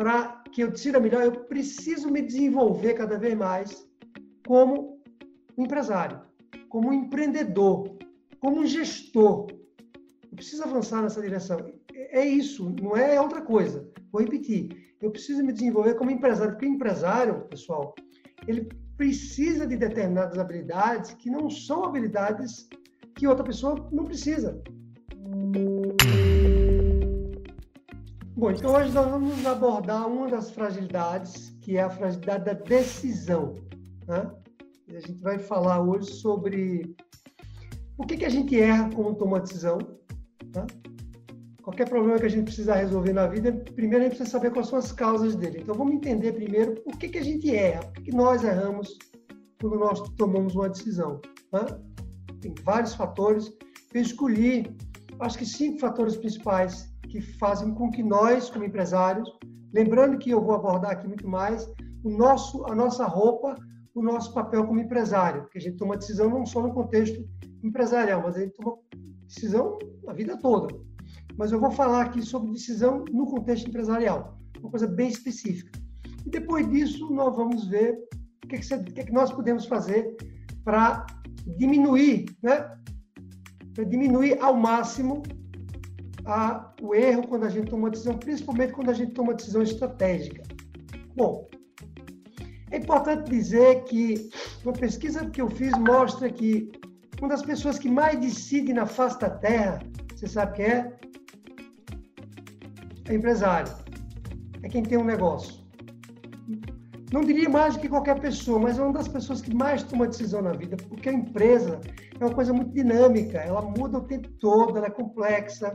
para que eu decida melhor, eu preciso me desenvolver cada vez mais como empresário, como empreendedor, como gestor. Eu preciso avançar nessa direção. É isso, não é outra coisa. Vou repetir. Eu preciso me desenvolver como empresário, porque empresário, pessoal, ele precisa de determinadas habilidades que não são habilidades que outra pessoa não precisa. Bom, então hoje nós vamos abordar uma das fragilidades, que é a fragilidade da decisão. Né? A gente vai falar hoje sobre o que, que a gente erra quando toma decisão. Né? Qualquer problema que a gente precisa resolver na vida, primeiro a gente precisa saber quais são as causas dele. Então vamos entender primeiro por que, que a gente erra, por que, que nós erramos quando nós tomamos uma decisão. Né? Tem vários fatores. Eu escolhi, acho que cinco fatores principais que fazem com que nós, como empresários, lembrando que eu vou abordar aqui muito mais, o nosso, a nossa roupa, o nosso papel como empresário, porque a gente toma decisão não só no contexto empresarial, mas a gente toma decisão a vida toda. Mas eu vou falar aqui sobre decisão no contexto empresarial, uma coisa bem específica. E depois disso, nós vamos ver o que, é que, o que, é que nós podemos fazer para diminuir, né? Para diminuir ao máximo a, o erro quando a gente toma decisão, principalmente quando a gente toma decisão estratégica. Bom, é importante dizer que uma pesquisa que eu fiz mostra que uma das pessoas que mais decide na face da Terra, você sabe quem é? É empresário. É quem tem um negócio. Não diria mais do que qualquer pessoa, mas é uma das pessoas que mais toma decisão na vida, porque a empresa é uma coisa muito dinâmica, ela muda o tempo todo, ela é complexa,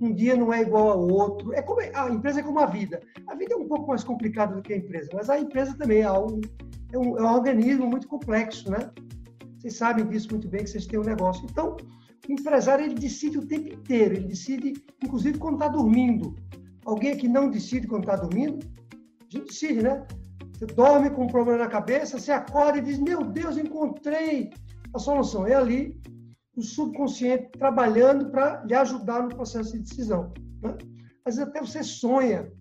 um dia não é igual ao outro. É como, a empresa é como a vida. A vida é um pouco mais complicada do que a empresa, mas a empresa também é, é, um, é um organismo muito complexo, né? Vocês sabem disso muito bem, que vocês têm um negócio. Então, o empresário, ele decide o tempo inteiro, ele decide, inclusive, quando está dormindo. Alguém que não decide quando está dormindo? A gente decide, né? Você dorme com um problema na cabeça, você acorda e diz, meu Deus, encontrei a solução. É ali o subconsciente trabalhando para lhe ajudar no processo de decisão. Né? Às vezes até você sonha.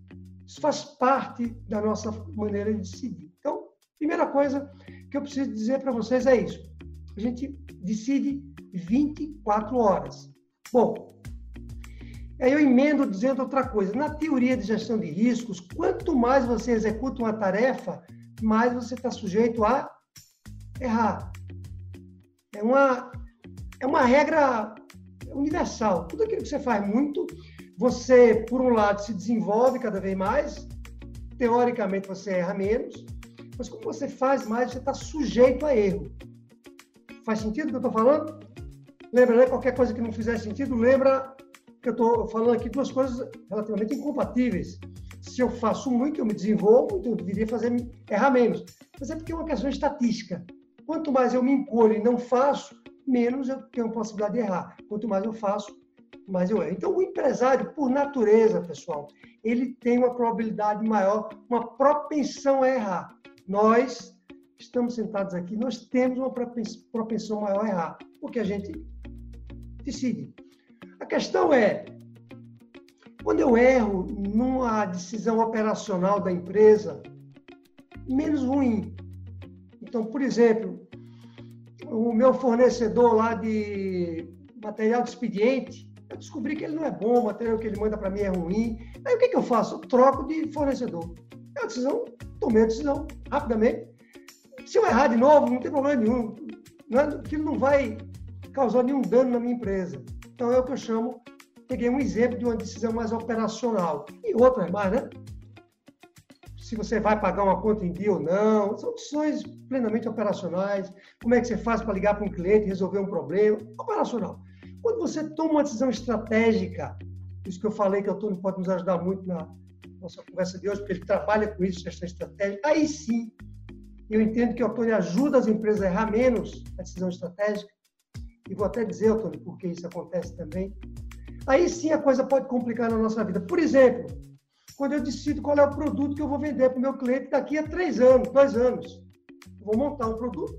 Isso faz parte da nossa maneira de decidir. Então, primeira coisa que eu preciso dizer para vocês é isso. A gente decide 24 horas. Bom, aí eu emendo dizendo outra coisa. Na teoria de gestão de riscos, quanto mais você executa uma tarefa, mais você está sujeito a errar. É uma é uma regra universal. Tudo aquilo que você faz muito, você, por um lado, se desenvolve cada vez mais, teoricamente você erra menos, mas como você faz mais, você está sujeito a erro. Faz sentido o que eu estou falando? Lembra, né? Qualquer coisa que não fizer sentido, lembra que eu estou falando aqui duas coisas relativamente incompatíveis. Se eu faço muito, eu me desenvolvo, então eu deveria fazer errar menos. Mas é porque é uma questão estatística. Quanto mais eu me encolho e não faço, menos eu tenho a possibilidade de errar. Quanto mais eu faço, mais eu erro. Então, o empresário, por natureza, pessoal, ele tem uma probabilidade maior, uma propensão a errar. Nós estamos sentados aqui, nós temos uma propensão maior a errar, porque a gente decide. A questão é, quando eu erro numa decisão operacional da empresa, menos ruim. Então, por exemplo, o meu fornecedor lá de material de expediente, eu descobri que ele não é bom, o material que ele manda para mim é ruim. Aí o que, que eu faço? Eu troco de fornecedor. É uma decisão, tomei a decisão rapidamente. Se eu errar de novo, não tem problema nenhum. Não é, aquilo não vai causar nenhum dano na minha empresa. Então é o que eu chamo, peguei um exemplo de uma decisão mais operacional. E outras mais, né? Se você vai pagar uma conta em dia ou não, são decisões plenamente operacionais. Como é que você faz para ligar para um cliente, resolver um problema? Operacional. Quando você toma uma decisão estratégica, isso que eu falei que o Antônio pode nos ajudar muito na nossa conversa de hoje, porque ele trabalha com isso, gestão estratégica, aí sim, eu entendo que o Antônio ajuda as empresas a errar menos a decisão estratégica, e vou até dizer, Antônio, porque isso acontece também. Aí sim a coisa pode complicar na nossa vida. Por exemplo, quando eu decido qual é o produto que eu vou vender para o meu cliente daqui a três anos, dois anos. Eu vou montar um produto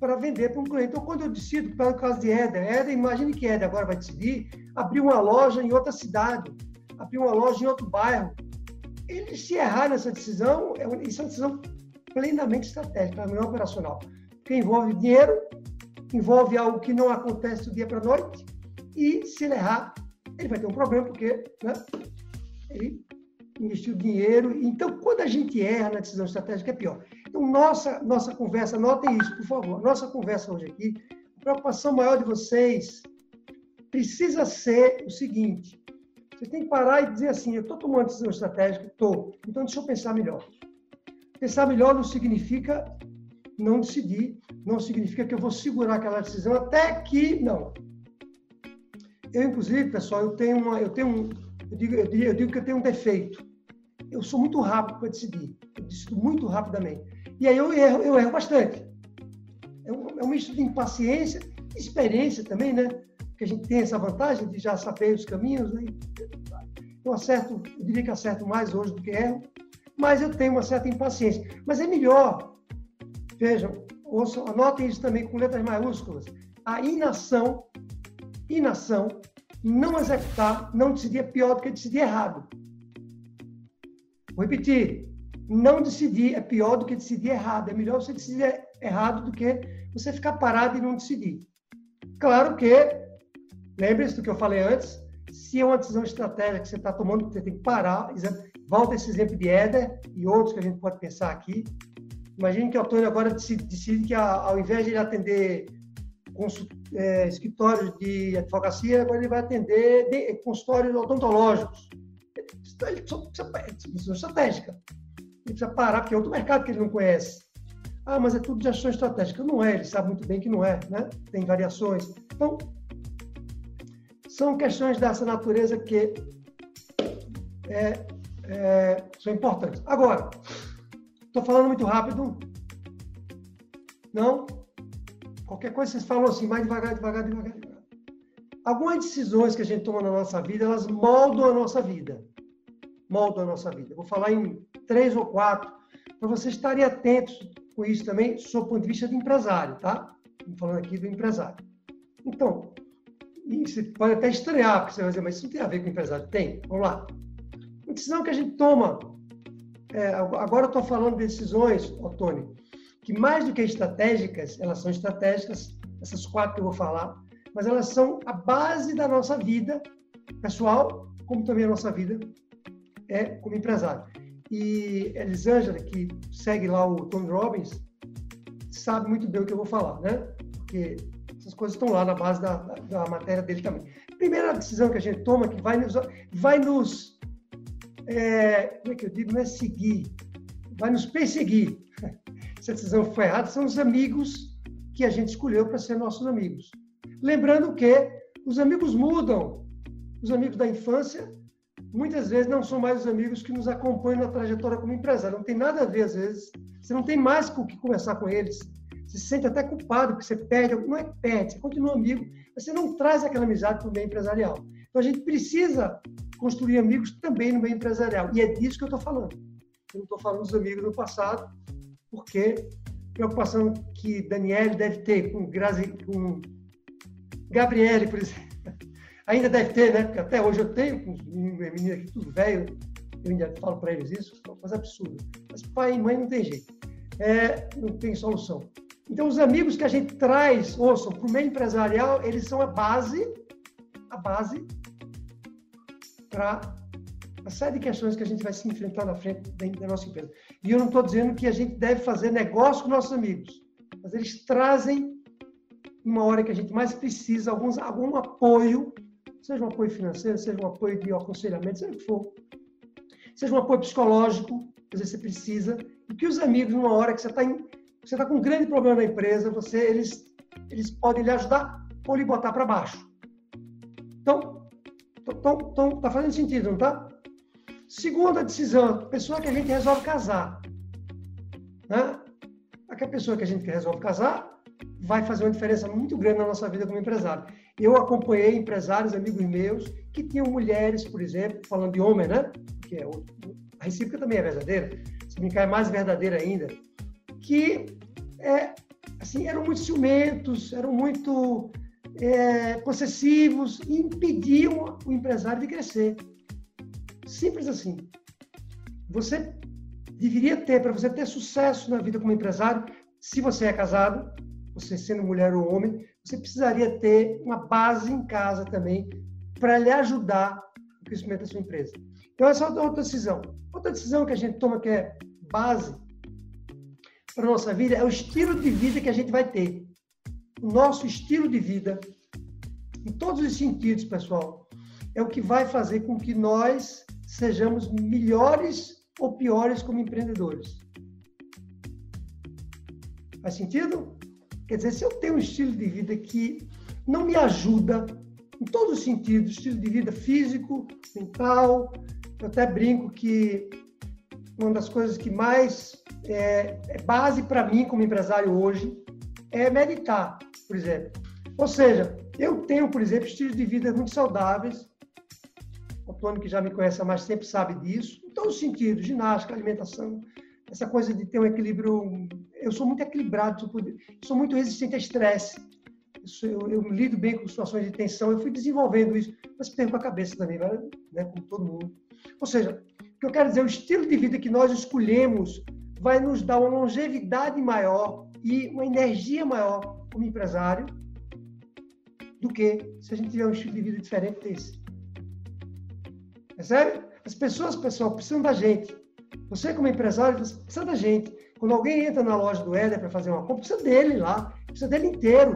para vender para um cliente. Então, quando eu decido, para o caso de Éder, Éder, imagine que Éder agora vai decidir abrir uma loja em outra cidade, abrir uma loja em outro bairro. ele se errar nessa decisão, é uma, isso é uma decisão plenamente estratégica, não é operacional. Porque envolve dinheiro, envolve algo que não acontece do dia para a noite, e se ele errar, ele vai ter um problema, porque né, ele investiu dinheiro. Então, quando a gente erra na decisão estratégica, é pior. Então, nossa, nossa conversa, notem isso, por favor. Nossa conversa hoje aqui, a preocupação maior de vocês precisa ser o seguinte: você tem que parar e dizer assim, eu estou tomando decisão estratégica, estou. Então, deixa eu pensar melhor. Pensar melhor não significa não decidir, não significa que eu vou segurar aquela decisão até que não. Eu, inclusive, pessoal, eu tenho uma, eu tenho um, eu digo, eu digo, eu digo que eu tenho um defeito. Eu sou muito rápido para decidir. Eu decido muito rapidamente. E aí eu erro, eu erro bastante. É um, é um misto de impaciência, experiência também, né? Porque a gente tem essa vantagem de já saber os caminhos, né? Eu acerto, eu diria que acerto mais hoje do que erro, mas eu tenho uma certa impaciência. Mas é melhor, vejam, ouçam, anotem isso também com letras maiúsculas, a inação, inação, não executar, não decidir é pior do que decidir errado. Vou repetir, não decidir é pior do que decidir errado. É melhor você decidir errado do que você ficar parado e não decidir. Claro que, lembre-se do que eu falei antes, se é uma decisão estratégica que você está tomando, você tem que parar. Volta esse exemplo de Éder e outros que a gente pode pensar aqui. Imagine que o Antônio agora decide, decide que, ao invés de ele atender é, escritórios de advocacia, agora ele vai atender de, consultórios odontológicos. Ele precisa, precisa estratégica. Ele precisa parar, porque é outro mercado que ele não conhece. Ah, mas é tudo de ação estratégica. Não é, ele sabe muito bem que não é, né? Tem variações. Então, são questões dessa natureza que é, é, são importantes. Agora, estou falando muito rápido? Não? Qualquer coisa vocês falam assim, mais devagar, devagar, devagar, devagar. Algumas decisões que a gente toma na nossa vida, elas moldam a nossa vida. Moldam a nossa vida. vou falar em três ou quatro, para vocês estarem atentos com isso também, sob o ponto de vista de empresário, tá? Estou falando aqui do empresário. Então, você pode até estranhar, porque você vai dizer, mas isso não tem a ver com empresário. Tem, vamos lá. Uma decisão que a gente toma, é, agora eu estou falando de decisões, Otônio, que mais do que estratégicas, elas são estratégicas, essas quatro que eu vou falar, mas elas são a base da nossa vida pessoal, como também a nossa vida é como empresário. E Elisângela, que segue lá o Tony Robbins, sabe muito bem o que eu vou falar, né? Porque essas coisas estão lá na base da, da, da matéria dele também. Primeira decisão que a gente toma que vai nos, vai nos é, como é que eu digo, não é seguir, vai nos perseguir se a decisão foi errada, são os amigos que a gente escolheu para ser nossos amigos. Lembrando que os amigos mudam. Os amigos da infância muitas vezes não são mais os amigos que nos acompanham na trajetória como empresário. Não tem nada a ver, às vezes. Você não tem mais com o que conversar com eles. Você se sente até culpado porque você perde. Não é perde, você continua amigo, mas você não traz aquela amizade para o meio empresarial. Então a gente precisa construir amigos também no meio empresarial. E é disso que eu estou falando. Eu não estou falando dos amigos do passado, porque preocupação que Daniele deve ter com, Grazi, com Gabriele, por exemplo, ainda deve ter, né? Porque até hoje eu tenho com menina aqui tudo velho, eu ainda falo para eles isso, é uma coisa absurda. Mas pai e mãe não tem jeito, é, não tem solução. Então, os amigos que a gente traz, ouçam, para o meio empresarial, eles são a base, a base para uma série de questões que a gente vai se enfrentar na frente da nossa empresa. E eu não estou dizendo que a gente deve fazer negócio com nossos amigos, mas eles trazem, uma hora que a gente mais precisa, alguns, algum apoio, seja um apoio financeiro, seja um apoio de aconselhamento, seja o que for, seja um apoio psicológico, às vezes você precisa, e que os amigos, numa hora que você está está com um grande problema na empresa, você, eles, eles podem lhe ajudar ou lhe botar para baixo. Então, está fazendo sentido, não está? Segunda decisão, pessoa que a gente resolve casar. Né? Aquela pessoa que a gente resolve casar vai fazer uma diferença muito grande na nossa vida como empresário. Eu acompanhei empresários, amigos meus, que tinham mulheres, por exemplo, falando de homem, né? Que é, a recíproca também é verdadeira, se brincar é mais verdadeira ainda, que é, assim, eram muito ciumentos, eram muito é, possessivos e impediam o empresário de crescer. Simples assim. você deveria ter, para você ter sucesso na vida como empresário, se você é casado, você sendo mulher ou homem, você precisaria ter uma base em casa também para lhe ajudar no crescimento da sua empresa. Então, essa é outra decisão. Outra decisão que a gente toma que é base para a nossa vida é o estilo de vida que a gente vai ter. O nosso estilo de vida, em todos os sentidos, pessoal, é o que vai fazer com que nós sejamos melhores ou piores como empreendedores. Faz sentido? Quer dizer, se eu tenho um estilo de vida que não me ajuda em todos os sentidos, estilo de vida físico, mental, eu até brinco que uma das coisas que mais é, é base para mim como empresário hoje é meditar, por exemplo. Ou seja, eu tenho, por exemplo, estilos de vida muito saudáveis. O Antônio, que já me conhece há mais tempo, sabe disso. Todos os sentidos, ginástica, alimentação, essa coisa de ter um equilíbrio. Eu sou muito equilibrado, sou muito resistente a estresse. Eu, eu, lido bem com situações de tensão, eu fui desenvolvendo isso, mas perco a cabeça também, né, como todo mundo. Ou seja, o que eu quero dizer, o estilo de vida que nós escolhemos vai nos dar uma longevidade maior e uma energia maior como empresário do que se a gente tiver um estilo de vida diferente desse. Percebe? As pessoas, pessoal, precisam da gente. Você, como empresário, precisa da gente. Quando alguém entra na loja do Éder para fazer uma compra, precisa dele lá. Precisa dele inteiro.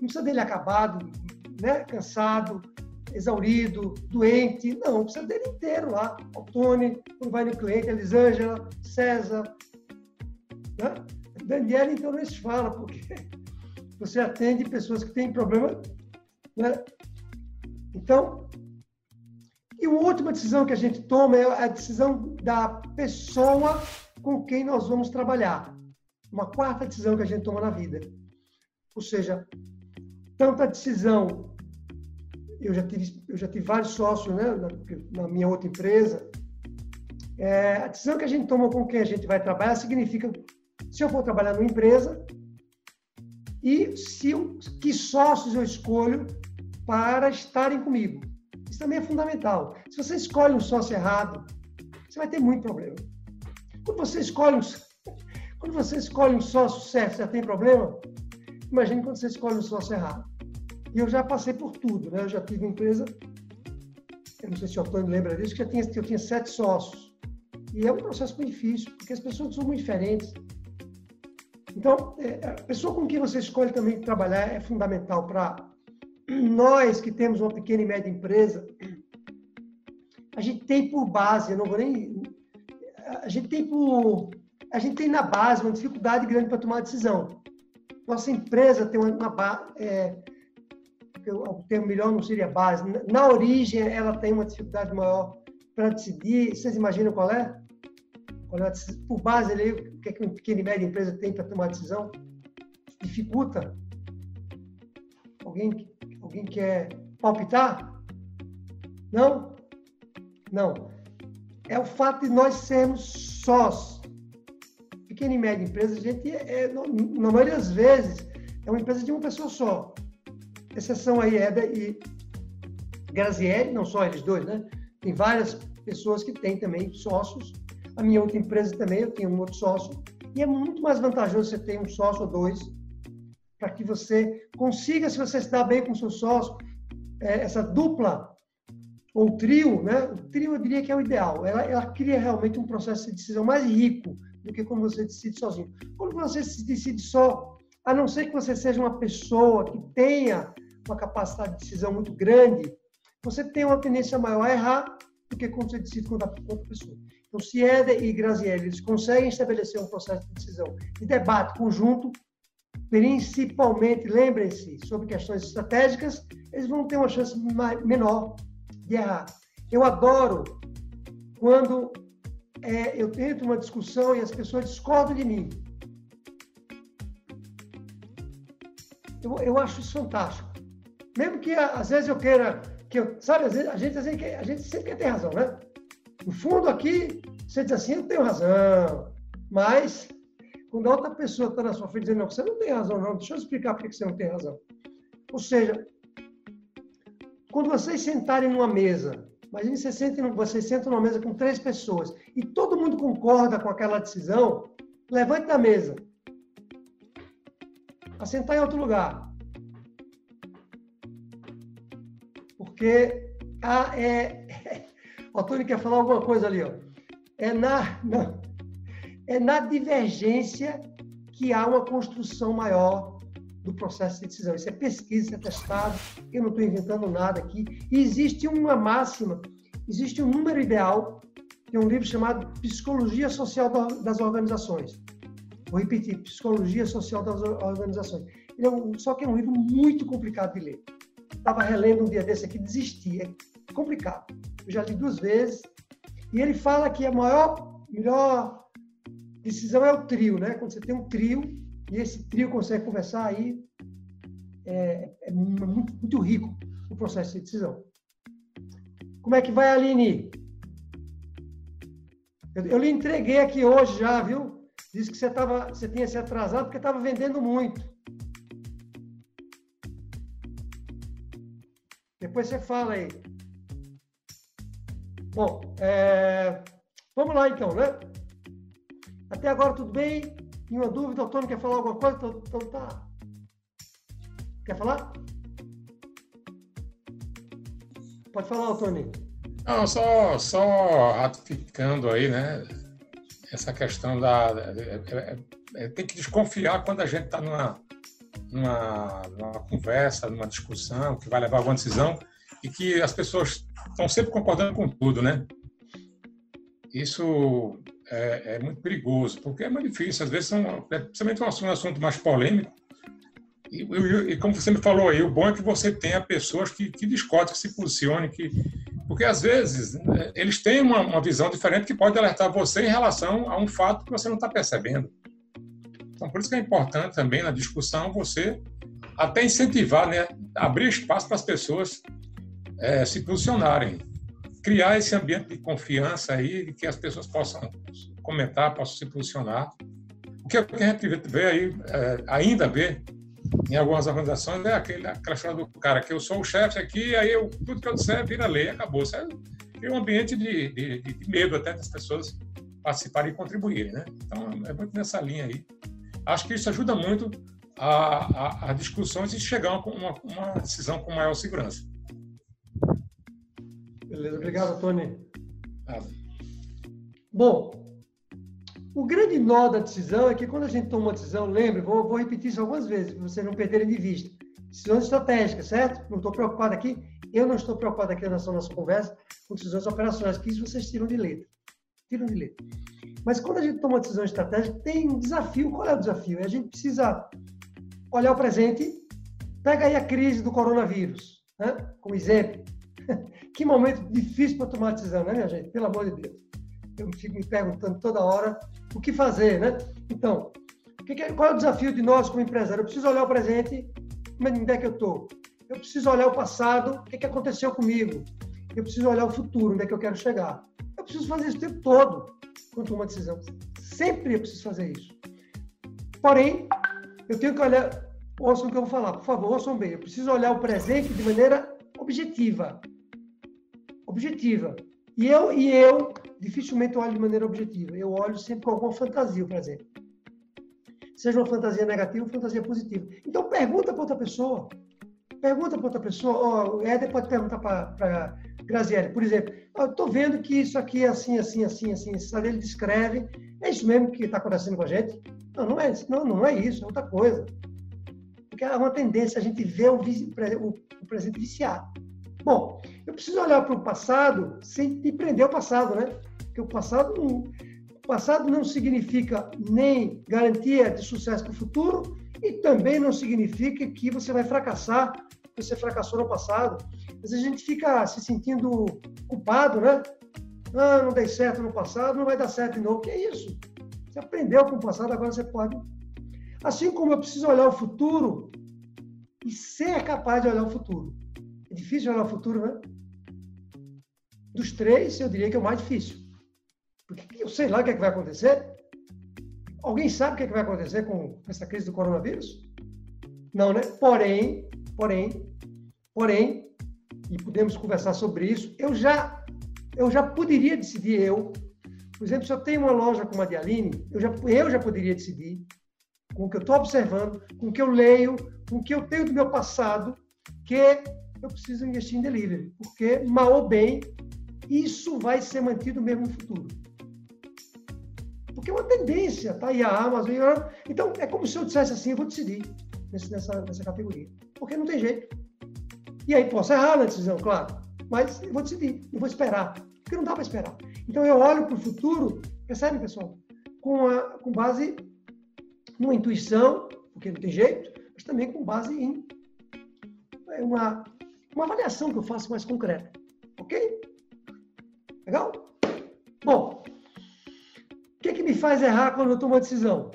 Não precisa dele acabado, né? cansado, exaurido, doente. Não, precisa dele inteiro lá. O Tony, quando vai no cliente, a Elisângela, César. Né? Daniela, então, não se fala, porque você atende pessoas que têm problema. Né? Então, e uma última decisão que a gente toma é a decisão da pessoa com quem nós vamos trabalhar. Uma quarta decisão que a gente toma na vida. Ou seja, tanto a decisão eu já tive, eu já tive vários sócios né, na, na minha outra empresa. É, a decisão que a gente toma com quem a gente vai trabalhar significa se eu for trabalhar numa empresa e se que sócios eu escolho para estarem comigo. Também é fundamental. Se você escolhe um sócio errado, você vai ter muito problema. Quando você escolhe um, quando você escolhe um sócio certo, já tem problema? Imagine quando você escolhe um sócio errado. E eu já passei por tudo, né? Eu já tive empresa, eu não sei se o Antônio lembra disso, que eu tinha, eu tinha sete sócios. E é um processo muito difícil, porque as pessoas são muito diferentes. Então, é, a pessoa com quem você escolhe também trabalhar é fundamental para nós que temos uma pequena e média empresa. A gente tem por base, eu não vou nem. A gente tem por. A gente tem na base uma dificuldade grande para tomar decisão. Nossa empresa tem uma, uma é, o termo melhor não seria base, na origem ela tem uma dificuldade maior para decidir. Vocês imaginam qual é? Qual é por base ali, o que, é que uma pequena e média empresa tem para tomar decisão? Dificulta? Alguém, alguém quer palpitar? Não? Não. É o fato de nós sermos sós. Pequena e média empresa, a gente, é, na maioria das vezes, é uma empresa de uma pessoa só exceção aí Eda e Grazielli, não só eles dois, né? Tem várias pessoas que têm também sócios. A minha outra empresa também, eu tenho um outro sócio. E é muito mais vantajoso você ter um sócio ou dois, para que você consiga, se você se dá bem com o seu sócio, é, essa dupla ou trio, né? O trio eu diria que é o ideal. Ela, ela cria realmente um processo de decisão mais rico do que quando você decide sozinho. Quando você se decide só, a não ser que você seja uma pessoa que tenha uma capacidade de decisão muito grande, você tem uma tendência maior a errar do que quando você decide com outra pessoa. Então, se Éder e Grazielli eles conseguem estabelecer um processo de decisão e debate conjunto, principalmente, lembrem-se, sobre questões estratégicas, eles vão ter uma chance menor de errar. Eu adoro quando é, eu tento uma discussão e as pessoas discordam de mim. Eu, eu acho isso fantástico. Mesmo que às vezes eu queira, que eu, sabe, vezes, a, gente, a gente sempre quer ter razão, né? No fundo aqui, você diz assim, eu tenho razão. Mas, quando a outra pessoa está na sua frente dizendo, não, você não tem razão, não, deixa eu explicar por que você não tem razão. Ou seja, quando vocês sentarem numa mesa Imagine você senta, você senta numa mesa com três pessoas e todo mundo concorda com aquela decisão, levante da mesa. A sentar em outro lugar. Porque a, é, o Tony quer falar alguma coisa ali, ó. É na, não, é na divergência que há uma construção maior do processo de decisão. Isso é pesquisa, isso é testado, eu não estou inventando nada aqui. E existe uma máxima, existe um número ideal, tem um livro chamado Psicologia Social das Organizações. Vou repetir, Psicologia Social das Organizações. É um, só que é um livro muito complicado de ler. Estava relendo um dia desse aqui, desisti, é complicado. Eu já li duas vezes. E ele fala que a maior, melhor decisão é o trio, né? Quando você tem um trio, e esse trio consegue conversar aí, é, é muito, muito, rico o processo de decisão. Como é que vai, Aline? Eu, eu lhe entreguei aqui hoje já, viu? Disse que você, tava, você tinha se atrasado porque estava vendendo muito. Depois você fala aí. Bom, é, vamos lá então, né? Até agora tudo bem? Nenhuma dúvida? O Tony quer falar alguma coisa? Então, então tá. Quer falar? Pode falar, Tony. Não, só, só ratificando aí, né? Essa questão da. É, é, é, tem que desconfiar quando a gente está numa, numa, numa conversa, numa discussão que vai levar a alguma decisão e que as pessoas estão sempre concordando com tudo, né? Isso é, é, muito perigoso, porque é muito difícil. Às vezes, são, é, principalmente um assunto mais polêmico. E, e, e, como você me falou aí, o bom é que você tenha pessoas que, que que se posicionem, que, porque às vezes né, eles têm uma, uma, visão diferente que pode alertar você em relação a um fato que você não está percebendo. Então, por isso que é importante também na discussão você até incentivar, né, abrir espaço para as pessoas é, se posicionarem criar esse ambiente de confiança aí, que as pessoas possam comentar, possam se posicionar. O que a gente vê aí, é, ainda vê em algumas organizações, é aquele, aquela história do cara que eu sou o chefe aqui, aí eu, tudo que eu disser vira lei, acabou. Isso é, um ambiente de, de, de, medo até das pessoas participarem e contribuírem. Né? Então, é muito nessa linha aí. Acho que isso ajuda muito a, a, a discussões e chegar a uma, uma decisão com maior segurança. Beleza, obrigado, Tony. Bom, o grande nó da decisão é que quando a gente toma uma decisão, lembre, vou, vou repetir isso algumas vezes, para vocês não perderem de vista. Decisões estratégicas, certo? Não estou preocupado aqui, eu não estou preocupado aqui nessa nossa conversa com decisões operacionais, que isso vocês tiram de letra. Tiram de letra. Mas quando a gente toma uma decisão estratégica, tem um desafio. Qual é o desafio? É a gente precisa olhar o presente, pega aí a crise do coronavírus, né? como exemplo. que momento difícil para tomar decisão, né, minha gente? Pelo amor de Deus. Eu fico me perguntando toda hora o que fazer, né? Então, qual é o desafio de nós como empresário? Eu preciso olhar o presente, onde é que eu estou? Eu preciso olhar o passado, o que, aconteceu comigo? Eu preciso olhar o futuro, onde é que eu quero chegar? Eu preciso fazer isso o tempo todo quando tomo uma decisão. Sempre eu preciso fazer isso. Porém, eu tenho que olhar. Ouçam o que eu vou falar, por favor, ouçam bem. Eu preciso olhar o presente de maneira objetiva objetiva. E eu, e eu dificilmente olho de maneira objetiva. Eu olho sempre com alguma fantasia, por exemplo. Seja uma fantasia negativa ou fantasia positiva. Então, pergunta para outra pessoa. Pergunta para outra pessoa. Oh, o Éder pode perguntar para Graziele, por exemplo. Estou vendo que isso aqui é assim, assim, assim, assim. Ele descreve. É isso mesmo que está acontecendo com a gente? Não, não é, não, não é isso, é outra coisa. Porque é uma tendência a gente ver o, o, o presente viciado. Bom, eu preciso olhar para o passado sem me prender ao passado, né? Porque o passado não, o passado não significa nem garantia de sucesso para o futuro e também não significa que você vai fracassar, você fracassou no passado. Vezes a gente fica se sentindo culpado, né? Ah, não dei certo no passado, não vai dar certo de novo. Que é isso? Você aprendeu com o passado, agora você pode. Assim como eu preciso olhar o futuro e ser capaz de olhar o futuro. É difícil olhar o futuro, né? Dos três, eu diria que é o mais difícil. Porque eu sei lá o que, é que vai acontecer. Alguém sabe o que, é que vai acontecer com essa crise do coronavírus? Não, né? Porém, porém, porém, e podemos conversar sobre isso, eu já eu já poderia decidir eu. Por exemplo, se eu tenho uma loja como a de Aline, eu já, eu já poderia decidir, com o que eu estou observando, com o que eu leio, com o que eu tenho do meu passado, que eu preciso investir em delivery. Porque, mal ou bem, isso vai ser mantido mesmo no futuro. Porque é uma tendência, tá aí a Amazon. Então, é como se eu dissesse assim, eu vou decidir nessa, nessa categoria. Porque não tem jeito. E aí posso errar na decisão, claro. Mas eu vou decidir, eu vou esperar. Porque não dá para esperar. Então, eu olho para o futuro, percebe, pessoal? Com, a, com base numa intuição, porque não tem jeito, mas também com base em uma, uma avaliação que eu faço mais concreta. Ok? Legal? Bom, o que, é que me faz errar quando eu tomo uma decisão?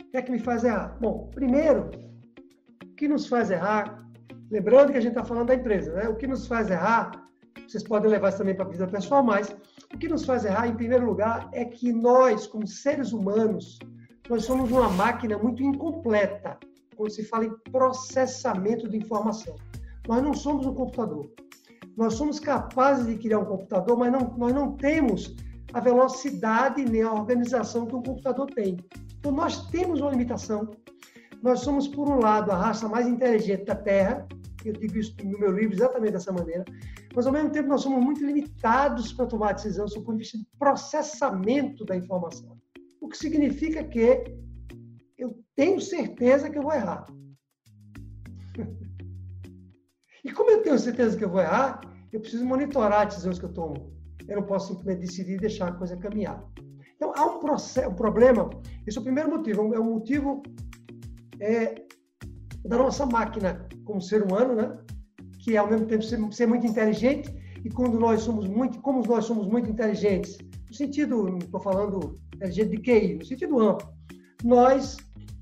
O que é que me faz errar? Bom, primeiro, o que nos faz errar, lembrando que a gente está falando da empresa, né? O que nos faz errar, vocês podem levar isso também para a vida pessoal, mas o que nos faz errar, em primeiro lugar, é que nós, como seres humanos, nós somos uma máquina muito incompleta quando se fala em processamento de informação. Nós não somos um computador. Nós somos capazes de criar um computador, mas não, nós não temos a velocidade nem a organização que um computador tem. Então, nós temos uma limitação. Nós somos, por um lado, a raça mais inteligente da Terra, eu digo isso no meu livro exatamente dessa maneira, mas, ao mesmo tempo, nós somos muito limitados para tomar decisão sob o ponto de vista de processamento da informação. O que significa que eu tenho certeza que eu vou errar. E como eu tenho certeza que eu vou errar, eu preciso monitorar as decisões que eu tomo. Eu não posso simplesmente decidir e deixar a coisa caminhar. Então, há um, processo, um problema. Esse é o primeiro motivo. É um motivo é, da nossa máquina como ser humano, né? que é, ao mesmo tempo, ser, ser muito inteligente. E quando nós somos muito, como nós somos muito inteligentes, no sentido, não estou falando inteligente de QI, no sentido amplo, nós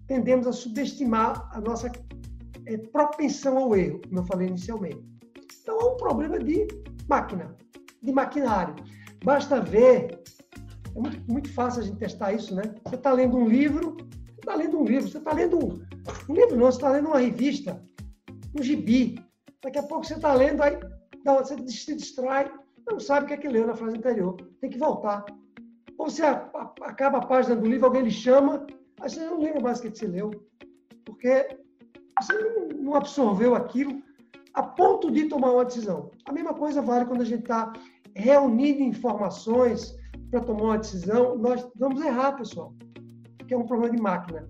tendemos a subestimar a nossa é, propensão ao erro, como eu falei inicialmente. Então, é um problema de máquina, de maquinário. Basta ver, é muito, muito fácil a gente testar isso, né? Você está lendo um livro, você está lendo um livro, você está lendo um, um livro não, você está lendo uma revista, um gibi. Daqui a pouco você está lendo, aí você se distrai, não sabe o que é que leu na frase anterior. Tem que voltar. Ou você acaba a página do livro, alguém lhe chama, aí você não lembra mais o que você leu. Porque você não absorveu aquilo a ponto de tomar uma decisão. A mesma coisa vale quando a gente está reunindo informações para tomar uma decisão. Nós vamos errar, pessoal, porque é um problema de máquina.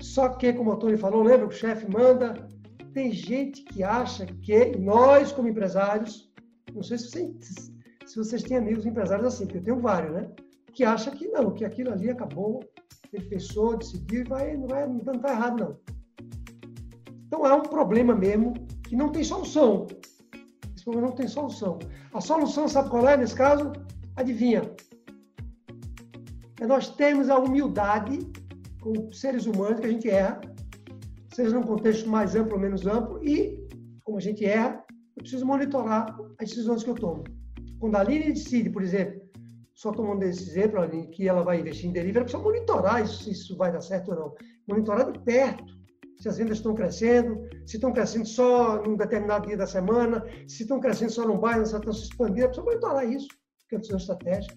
Só que, como o Tony falou, lembra que o chefe manda. Tem gente que acha que nós, como empresários, não sei se vocês, se vocês têm amigos empresários assim, porque eu tenho vários, né? Que acha que não, que aquilo ali acabou, ele pensou, decidiu e vai, não vai, não está errado, não. Então é um problema mesmo que não tem solução. Esse problema não tem solução. A solução, sabe qual é nesse caso? Adivinha? É nós termos a humildade como seres humanos que a gente erra, seja num contexto mais amplo ou menos amplo, e como a gente erra, eu preciso monitorar as decisões que eu tomo. Quando a Aline decide, por exemplo, só tomando esse exemplo, Aline, que ela vai investir em delivery, ela precisa monitorar isso, se isso vai dar certo ou não. Monitorar de perto se as vendas estão crescendo, se estão crescendo só num determinado dia da semana, se estão crescendo só num bairro, se estão se expandindo, precisa monitorar isso, que é uma estratégica.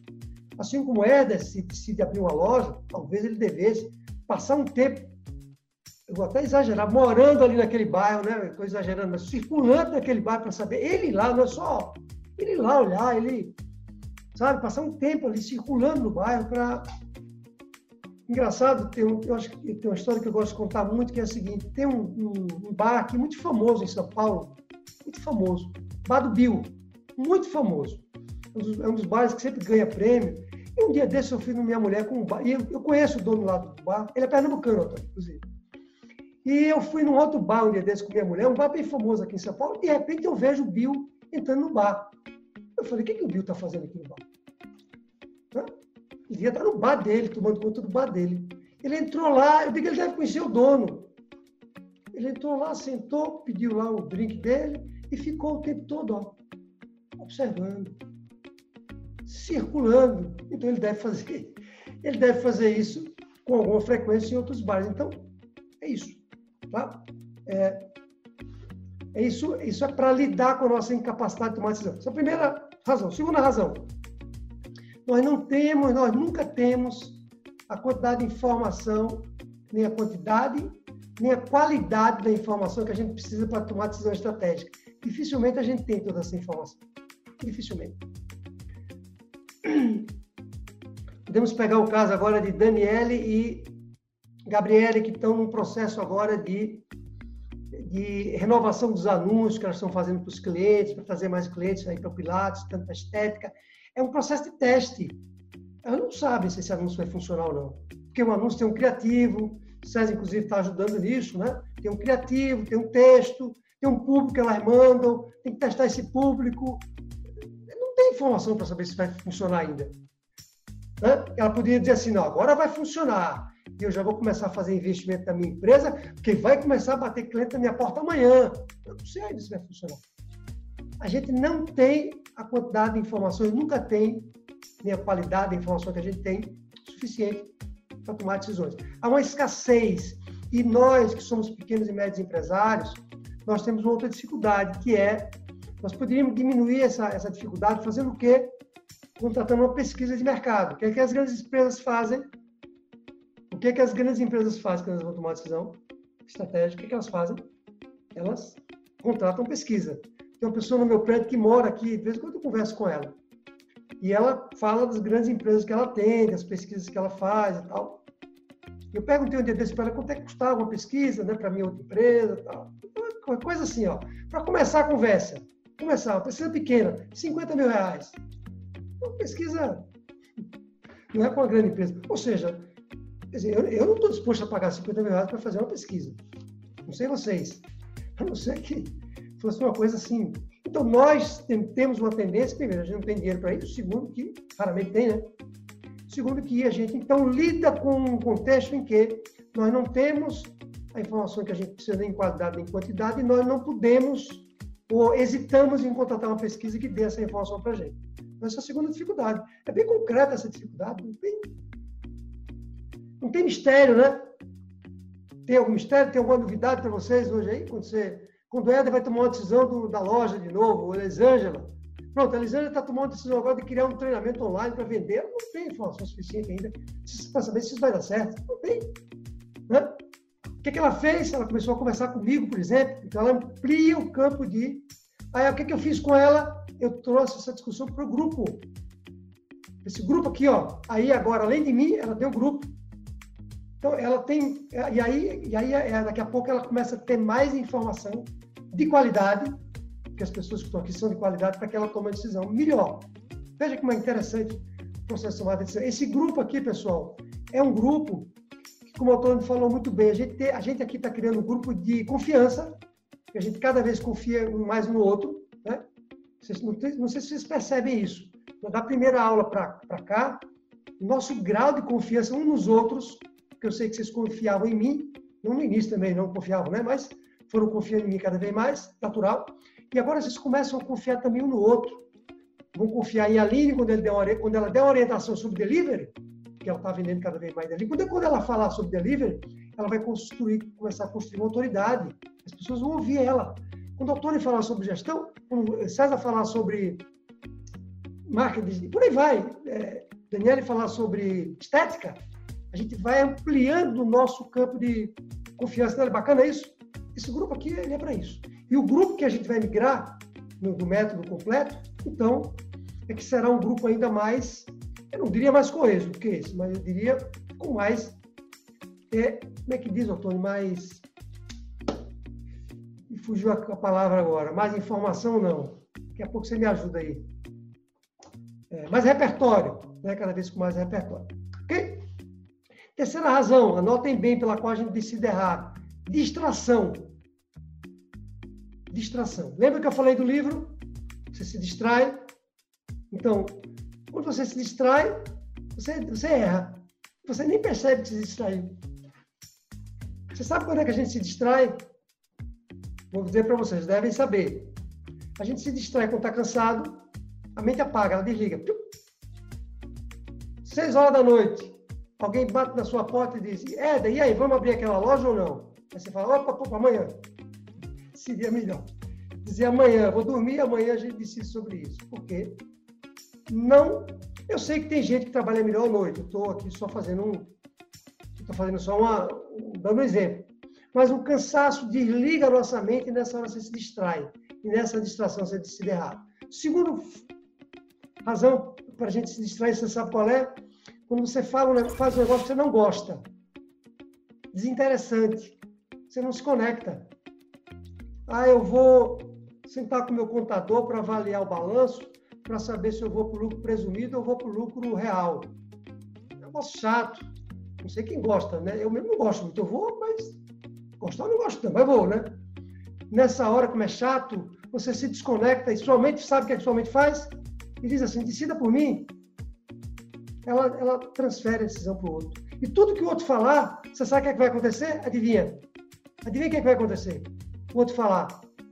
Assim como Éder, se decide abrir uma loja, talvez ele devesse passar um tempo, eu vou até exagerar, morando ali naquele bairro, né? Estou exagerando, mas circulando naquele bairro para saber, ele lá, não é só ele lá olhar, ele, sabe, passar um tempo ali circulando no bairro para Engraçado, tem eu acho que tem uma história que eu gosto de contar muito, que é a seguinte: tem um, um, um bar aqui muito famoso em São Paulo, muito famoso, Bar do Bill, muito famoso. É um dos, é bares que sempre ganha prêmio. E um dia desse eu fui com minha mulher com um bar, e eu, eu conheço o dono lá do bar, ele é pernambucano, inclusive. E eu fui num outro bar um dia desse com minha mulher, um bar bem famoso aqui em São Paulo, e de repente eu vejo o Bill entrando no bar. Eu falei, o que, que o Bill está fazendo aqui no bar? Ele devia estar no bar dele, tomando conta do bar dele. Ele entrou lá, eu digo que ele deve conhecer o dono. Ele entrou lá, sentou, pediu lá o drink dele e ficou o tempo todo ó, observando, circulando. Então ele deve fazer, ele deve fazer isso com alguma frequência em outros bares. Então é isso, tá? É, é isso, isso é para lidar com a nossa incapacidade de tomar decisão. Essa é a primeira razão. Segunda razão. Nós não temos, nós nunca temos a quantidade de informação, nem a quantidade, nem a qualidade da informação que a gente precisa para tomar decisão estratégica. Dificilmente a gente tem toda essa informação. Dificilmente. Podemos pegar o caso agora de Daniele e Gabriele, que estão num processo agora de, de renovação dos anúncios que elas estão fazendo para os clientes, para trazer mais clientes aí para o Pilates, tanto para estética. É um processo de teste. Elas não sabem se esse anúncio vai funcionar ou não. Porque o anúncio tem um criativo, o César, inclusive, está ajudando nisso, né? Tem um criativo, tem um texto, tem um público que elas mandam, tem que testar esse público. Não tem informação para saber se vai funcionar ainda. Né? Ela poderia dizer assim, não, agora vai funcionar. E eu já vou começar a fazer investimento na minha empresa, porque vai começar a bater cliente na minha porta amanhã. Eu não sei ainda se vai funcionar. A gente não tem a quantidade de informações, nunca tem, nem a qualidade da informação que a gente tem suficiente para tomar decisões. Há uma escassez. E nós, que somos pequenos e médios empresários, nós temos uma outra dificuldade, que é, nós poderíamos diminuir essa, essa dificuldade fazendo o quê? contratando uma pesquisa de mercado. O que é que as grandes empresas fazem? O que é que as grandes empresas fazem quando elas vão tomar decisão estratégica? O que, é que elas fazem? Elas contratam pesquisa. Tem uma pessoa no meu prédio que mora aqui, de vez em quando eu converso com ela. E ela fala das grandes empresas que ela tem, das pesquisas que ela faz e tal. Eu perguntei um dia desse para ela quanto é que custava uma pesquisa, né, para minha outra empresa e tal. Coisa assim, ó. Para começar a conversa. Começar, uma pesquisa pequena, 50 mil reais. Uma pesquisa não é com uma grande empresa. Ou seja, dizer, eu, eu, não estou disposto a pagar 50 mil reais para fazer uma pesquisa. Não sei vocês. A não ser que fosse uma coisa assim. Então, nós temos uma tendência, primeiro, a gente não tem dinheiro para isso, segundo, que raramente tem, né? Segundo, que a gente, então, lida com um contexto em que nós não temos a informação que a gente precisa nem em qualidade nem em quantidade e nós não podemos ou hesitamos em contratar uma pesquisa que dê essa informação para a gente. Essa é a segunda dificuldade. É bem concreta essa dificuldade. Não tem, não tem mistério, né? Tem algum mistério? Tem alguma novidade para vocês hoje aí? Quando, você, quando o Éder vai tomar uma decisão do, da loja de novo, ou a Elisângela. Pronto, a Elisângela está tomando uma decisão agora de criar um treinamento online para vender. Não tem informação suficiente ainda para saber se isso vai dar certo. Não tem. Né? O que, que ela fez? Ela começou a conversar comigo, por exemplo. Então, ela amplia o campo de. Aí, o que, que eu fiz com ela? eu trouxe essa discussão para o grupo. Esse grupo aqui, ó, aí agora, além de mim, ela tem um grupo. Então, ela tem, e aí, e aí é, daqui a pouco ela começa a ter mais informação de qualidade, que as pessoas que estão aqui são de qualidade, para que ela tome a decisão melhor. Veja como é interessante o processo de tomada de decisão. Esse grupo aqui, pessoal, é um grupo que, como o Antônio falou muito bem, a gente, tem, a gente aqui está criando um grupo de confiança, que a gente cada vez confia mais no outro, né? Vocês, não, não, sei se vocês percebem isso. Da primeira aula para cá, nosso grau de confiança uns nos outros, que eu sei que vocês confiavam em mim, não no início também não confiavam, né? Mas foram confiando em mim cada vez mais, natural. E agora vocês começam a confiar também um no outro. Vão confiar em Aline quando, ele der uma, quando ela der uma orientação sobre delivery, que ela está vendendo cada vez mais delivery. Quando, ela falar sobre delivery, ela vai construir, começar a construir uma autoridade. As pessoas vão ouvir ela. Quando o Tony falar sobre gestão, quando César falar sobre marketing, por aí vai, é, Daniele falar sobre estética, a gente vai ampliando o nosso campo de confiança. É bacana isso? Esse grupo aqui ele é para isso. E o grupo que a gente vai migrar no, no, método completo, então, é que será um grupo ainda mais, eu não diria mais coeso do que esse, mas eu diria com mais, é, como é que diz, Antônio, mais fugiu a palavra agora. Mais informação, não. Daqui a pouco você me ajuda aí. É, mais repertório, né? cada vez com mais repertório. Terceira razão, anotem bem pela qual a gente decide errar. Distração. Distração. Lembra que eu falei do livro? Você se distrai. Então, quando você se distrai, você, você erra. Você nem percebe que se distraiu. Você sabe quando é que a gente se distrai? Vou dizer para vocês, devem saber. A gente se distrai quando está cansado, a mente apaga, ela desliga. Seis horas da noite, alguém bate na sua porta e diz: Éder, e aí, vamos abrir aquela loja ou não? Aí você fala: opa, opa, amanhã. Seria melhor. Dizer amanhã, vou dormir, amanhã a gente decide sobre isso. Por quê? não. Eu sei que tem gente que trabalha melhor à noite. Eu estou aqui só fazendo um. Estou fazendo só uma. dando um exemplo. Mas o cansaço desliga a nossa mente e nessa hora você se distrai. E nessa distração você decide errado. Segundo razão para a gente se distrair, você sabe qual é? Quando você fala, faz um negócio que você não gosta. Desinteressante. Você não se conecta. Ah, eu vou sentar com o meu contador para avaliar o balanço, para saber se eu vou para o lucro presumido ou vou para o lucro real. É um negócio chato. Não sei quem gosta, né? Eu mesmo não gosto muito. Eu vou, mas gostar eu não gosto mas vou, né? Nessa hora, como é chato, você se desconecta e sua mente sabe o que, é que sua mente faz? E diz assim, decida por mim. Ela, ela transfere a decisão para o outro. E tudo que o outro falar, você sabe o que, é que vai acontecer? Adivinha? Adivinha o que, é que vai acontecer? O outro falar.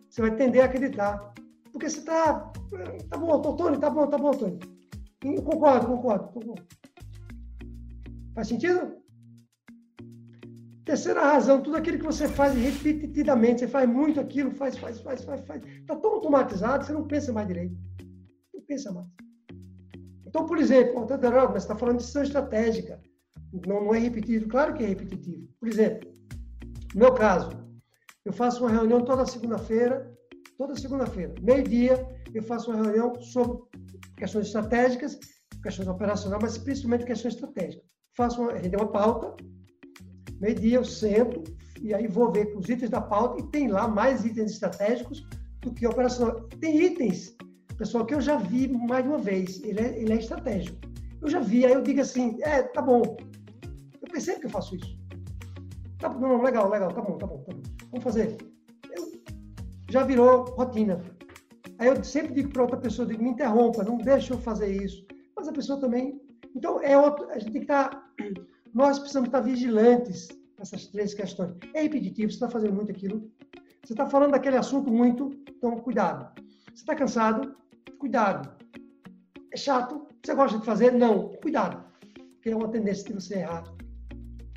Você vai tender a acreditar. Porque você está. Tá bom, Tony, tá bom, tá bom, Tony. Eu concordo, concordo, concordo. Faz sentido? Terceira razão, tudo aquilo que você faz repetidamente, você faz muito aquilo, faz, faz, faz, faz, faz. Está tão automatizado, você não pensa mais direito. Não pensa mais. Então, por exemplo, você está falando de decisão estratégica. Não, não é repetitivo? Claro que é repetitivo. Por exemplo, no meu caso, eu faço uma reunião toda segunda-feira, toda segunda-feira, meio-dia, eu faço uma reunião sobre questões estratégicas, questões operacionais, mas principalmente questões estratégicas. Faço uma, tem uma pauta, meio-dia eu sento e aí vou ver os itens da pauta e tem lá mais itens estratégicos do que operacional. Tem itens, pessoal, que eu já vi mais de uma vez, ele é, ele é estratégico. Eu já vi, aí eu digo assim, é, tá bom. Eu percebo que eu faço isso. Tá, não, legal, legal, tá bom, tá bom, tá bom. Vamos fazer. Eu, já virou rotina. Aí eu sempre digo para outra pessoa, digo, me interrompa, não deixa eu fazer isso. Mas a pessoa também. Então, é outro, a gente tem que estar. Tá, nós precisamos estar vigilantes nessas três questões. É repetitivo, você está fazendo muito aquilo. Você está falando daquele assunto muito, então cuidado. Você está cansado? Cuidado. É chato? Você gosta de fazer? Não. Cuidado. Porque é uma tendência de você errar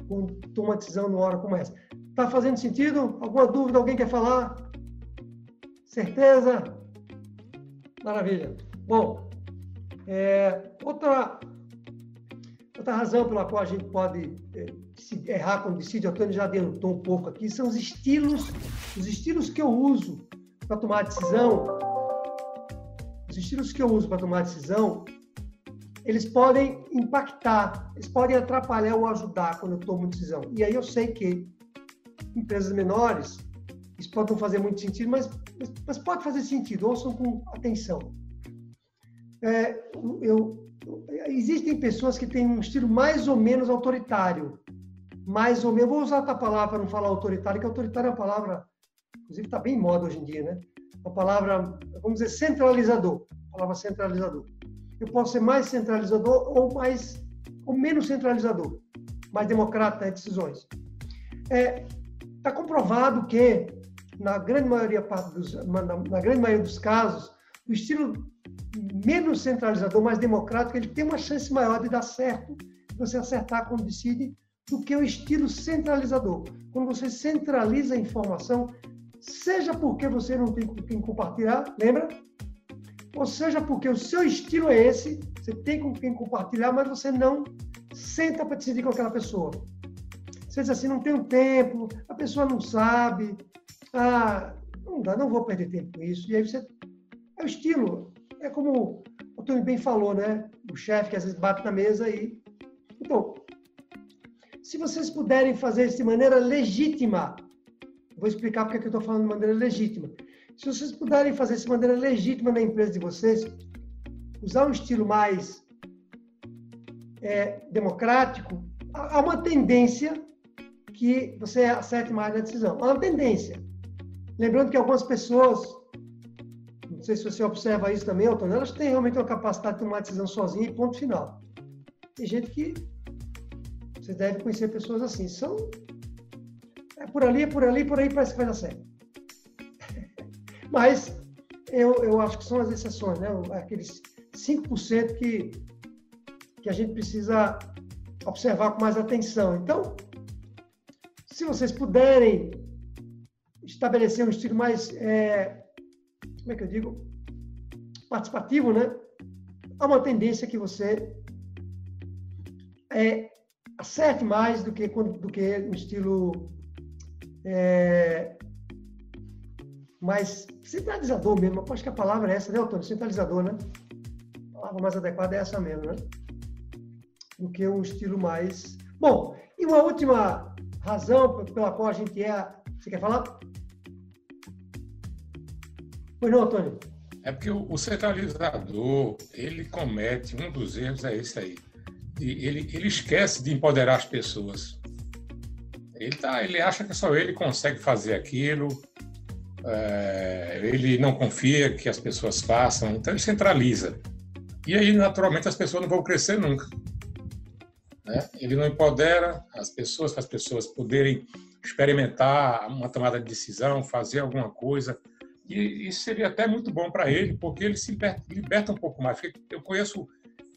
quando toma decisão numa hora como essa. Está fazendo sentido? Alguma dúvida? Alguém quer falar? Certeza? Maravilha. Bom, é, outra, outra razão pela qual a gente pode é, errar quando decide, o Antônio já adiantou um pouco aqui, são os estilos, os estilos que eu uso para tomar decisão. Os estilos que eu uso para tomar decisão, eles podem impactar, eles podem atrapalhar ou ajudar quando eu tomo decisão. E aí eu sei que empresas menores, isso pode não fazer muito sentido, mas, mas pode fazer sentido, ouçam com atenção. É, eu, existem pessoas que têm um estilo mais ou menos autoritário, mais ou menos, vou usar outra palavra para não falar autoritário, que autoritário é uma palavra, inclusive está bem em moda hoje em dia, né? Uma palavra, vamos dizer, centralizador, palavra centralizador. Eu posso ser mais centralizador ou mais ou menos centralizador, mais democrata em decisões. É, Está comprovado que, na grande, maioria dos, na grande maioria dos casos, o estilo menos centralizador, mais democrático, ele tem uma chance maior de dar certo, de você acertar quando decide, do que o estilo centralizador. Quando você centraliza a informação, seja porque você não tem com quem compartilhar, lembra? Ou seja porque o seu estilo é esse, você tem com quem compartilhar, mas você não senta para decidir com aquela pessoa. Você diz assim, não tenho tempo, a pessoa não sabe, ah, não dá, não vou perder tempo com isso. E aí você. É o estilo. É como o Tony bem falou, né? O chefe que às vezes bate na mesa e. Então, se vocês puderem fazer isso de maneira legítima, vou explicar porque que eu estou falando de maneira legítima. Se vocês puderem fazer isso de maneira legítima na empresa de vocês, usar um estilo mais é, democrático, há uma tendência que você acerte mais na decisão. É uma tendência. Lembrando que algumas pessoas, não sei se você observa isso também, Antônio, elas têm realmente uma capacidade de tomar decisão sozinha e ponto final. Tem gente que você deve conhecer pessoas assim, são é por ali, é por ali, por aí parece que vai dar certo. Mas eu, eu acho que são as exceções, né? Aqueles 5% que, que a gente precisa observar com mais atenção. Então, se vocês puderem estabelecer um estilo mais, é, como é que eu digo, participativo, né? há uma tendência que você é, acerte mais do que, do que um estilo é, mais centralizador mesmo. Acho que a palavra é essa, né, Antônio? Centralizador, né? A palavra mais adequada é essa mesmo, né? Do que um estilo mais. Bom, e uma última razão pela qual a gente é. Você quer falar? Pois não, Antônio? É porque o centralizador, ele comete, um dos erros é esse aí. Ele, ele esquece de empoderar as pessoas. Ele, tá, ele acha que só ele consegue fazer aquilo, é, ele não confia que as pessoas façam, então ele centraliza. E aí, naturalmente, as pessoas não vão crescer nunca. Né? Ele não empodera as pessoas para as pessoas poderem experimentar uma tomada de decisão, fazer alguma coisa, e isso seria até muito bom para ele, porque ele se liberta um pouco mais. Eu conheço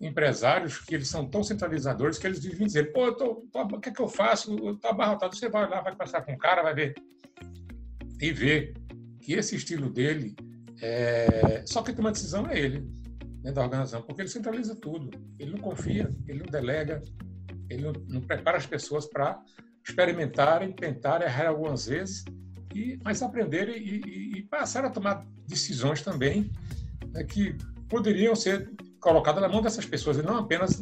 empresários que eles são tão centralizadores que eles vivem dizer, pô, tô, tô, o que é que eu faço? Eu tô abarrotado. Você vai lá, vai passar com o cara, vai ver. E ver que esse estilo dele, é... só quem toma decisão é ele, né, da organização, porque ele centraliza tudo. Ele não confia, ele não delega, ele não, prepara as pessoas para experimentarem, tentarem, errar algumas vezes e, mas aprender e, e, e passar a tomar decisões também né, que poderiam ser colocadas na mão dessas pessoas e não apenas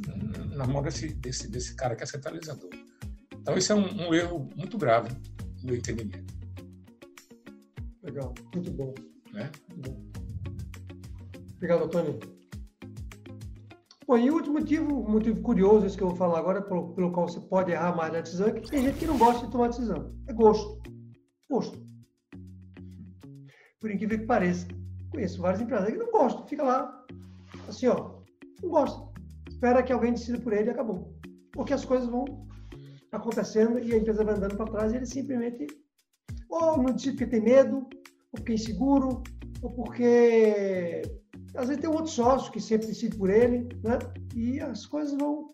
na mão desse, desse, desse cara que é centralizador. Então, isso é um, um erro muito grave no entendimento. Legal, muito bom. Né? Muito bom. Obrigado, Antônio. Bom, e o último motivo, motivo curioso, esse que eu vou falar agora, pelo, pelo qual você pode errar mais na decisão, é que tem gente que não gosta de tomar decisão. É gosto gosto. Por incrível que pareça. Conheço vários empresários que não gostam. Fica lá, assim, ó, não gosta. Espera que alguém decida por ele e acabou. Porque as coisas vão acontecendo e a empresa vai andando para trás e ele simplesmente ou não decide porque tem medo, ou porque é inseguro, ou porque às vezes tem um outro sócio que sempre decide por ele, né? E as coisas vão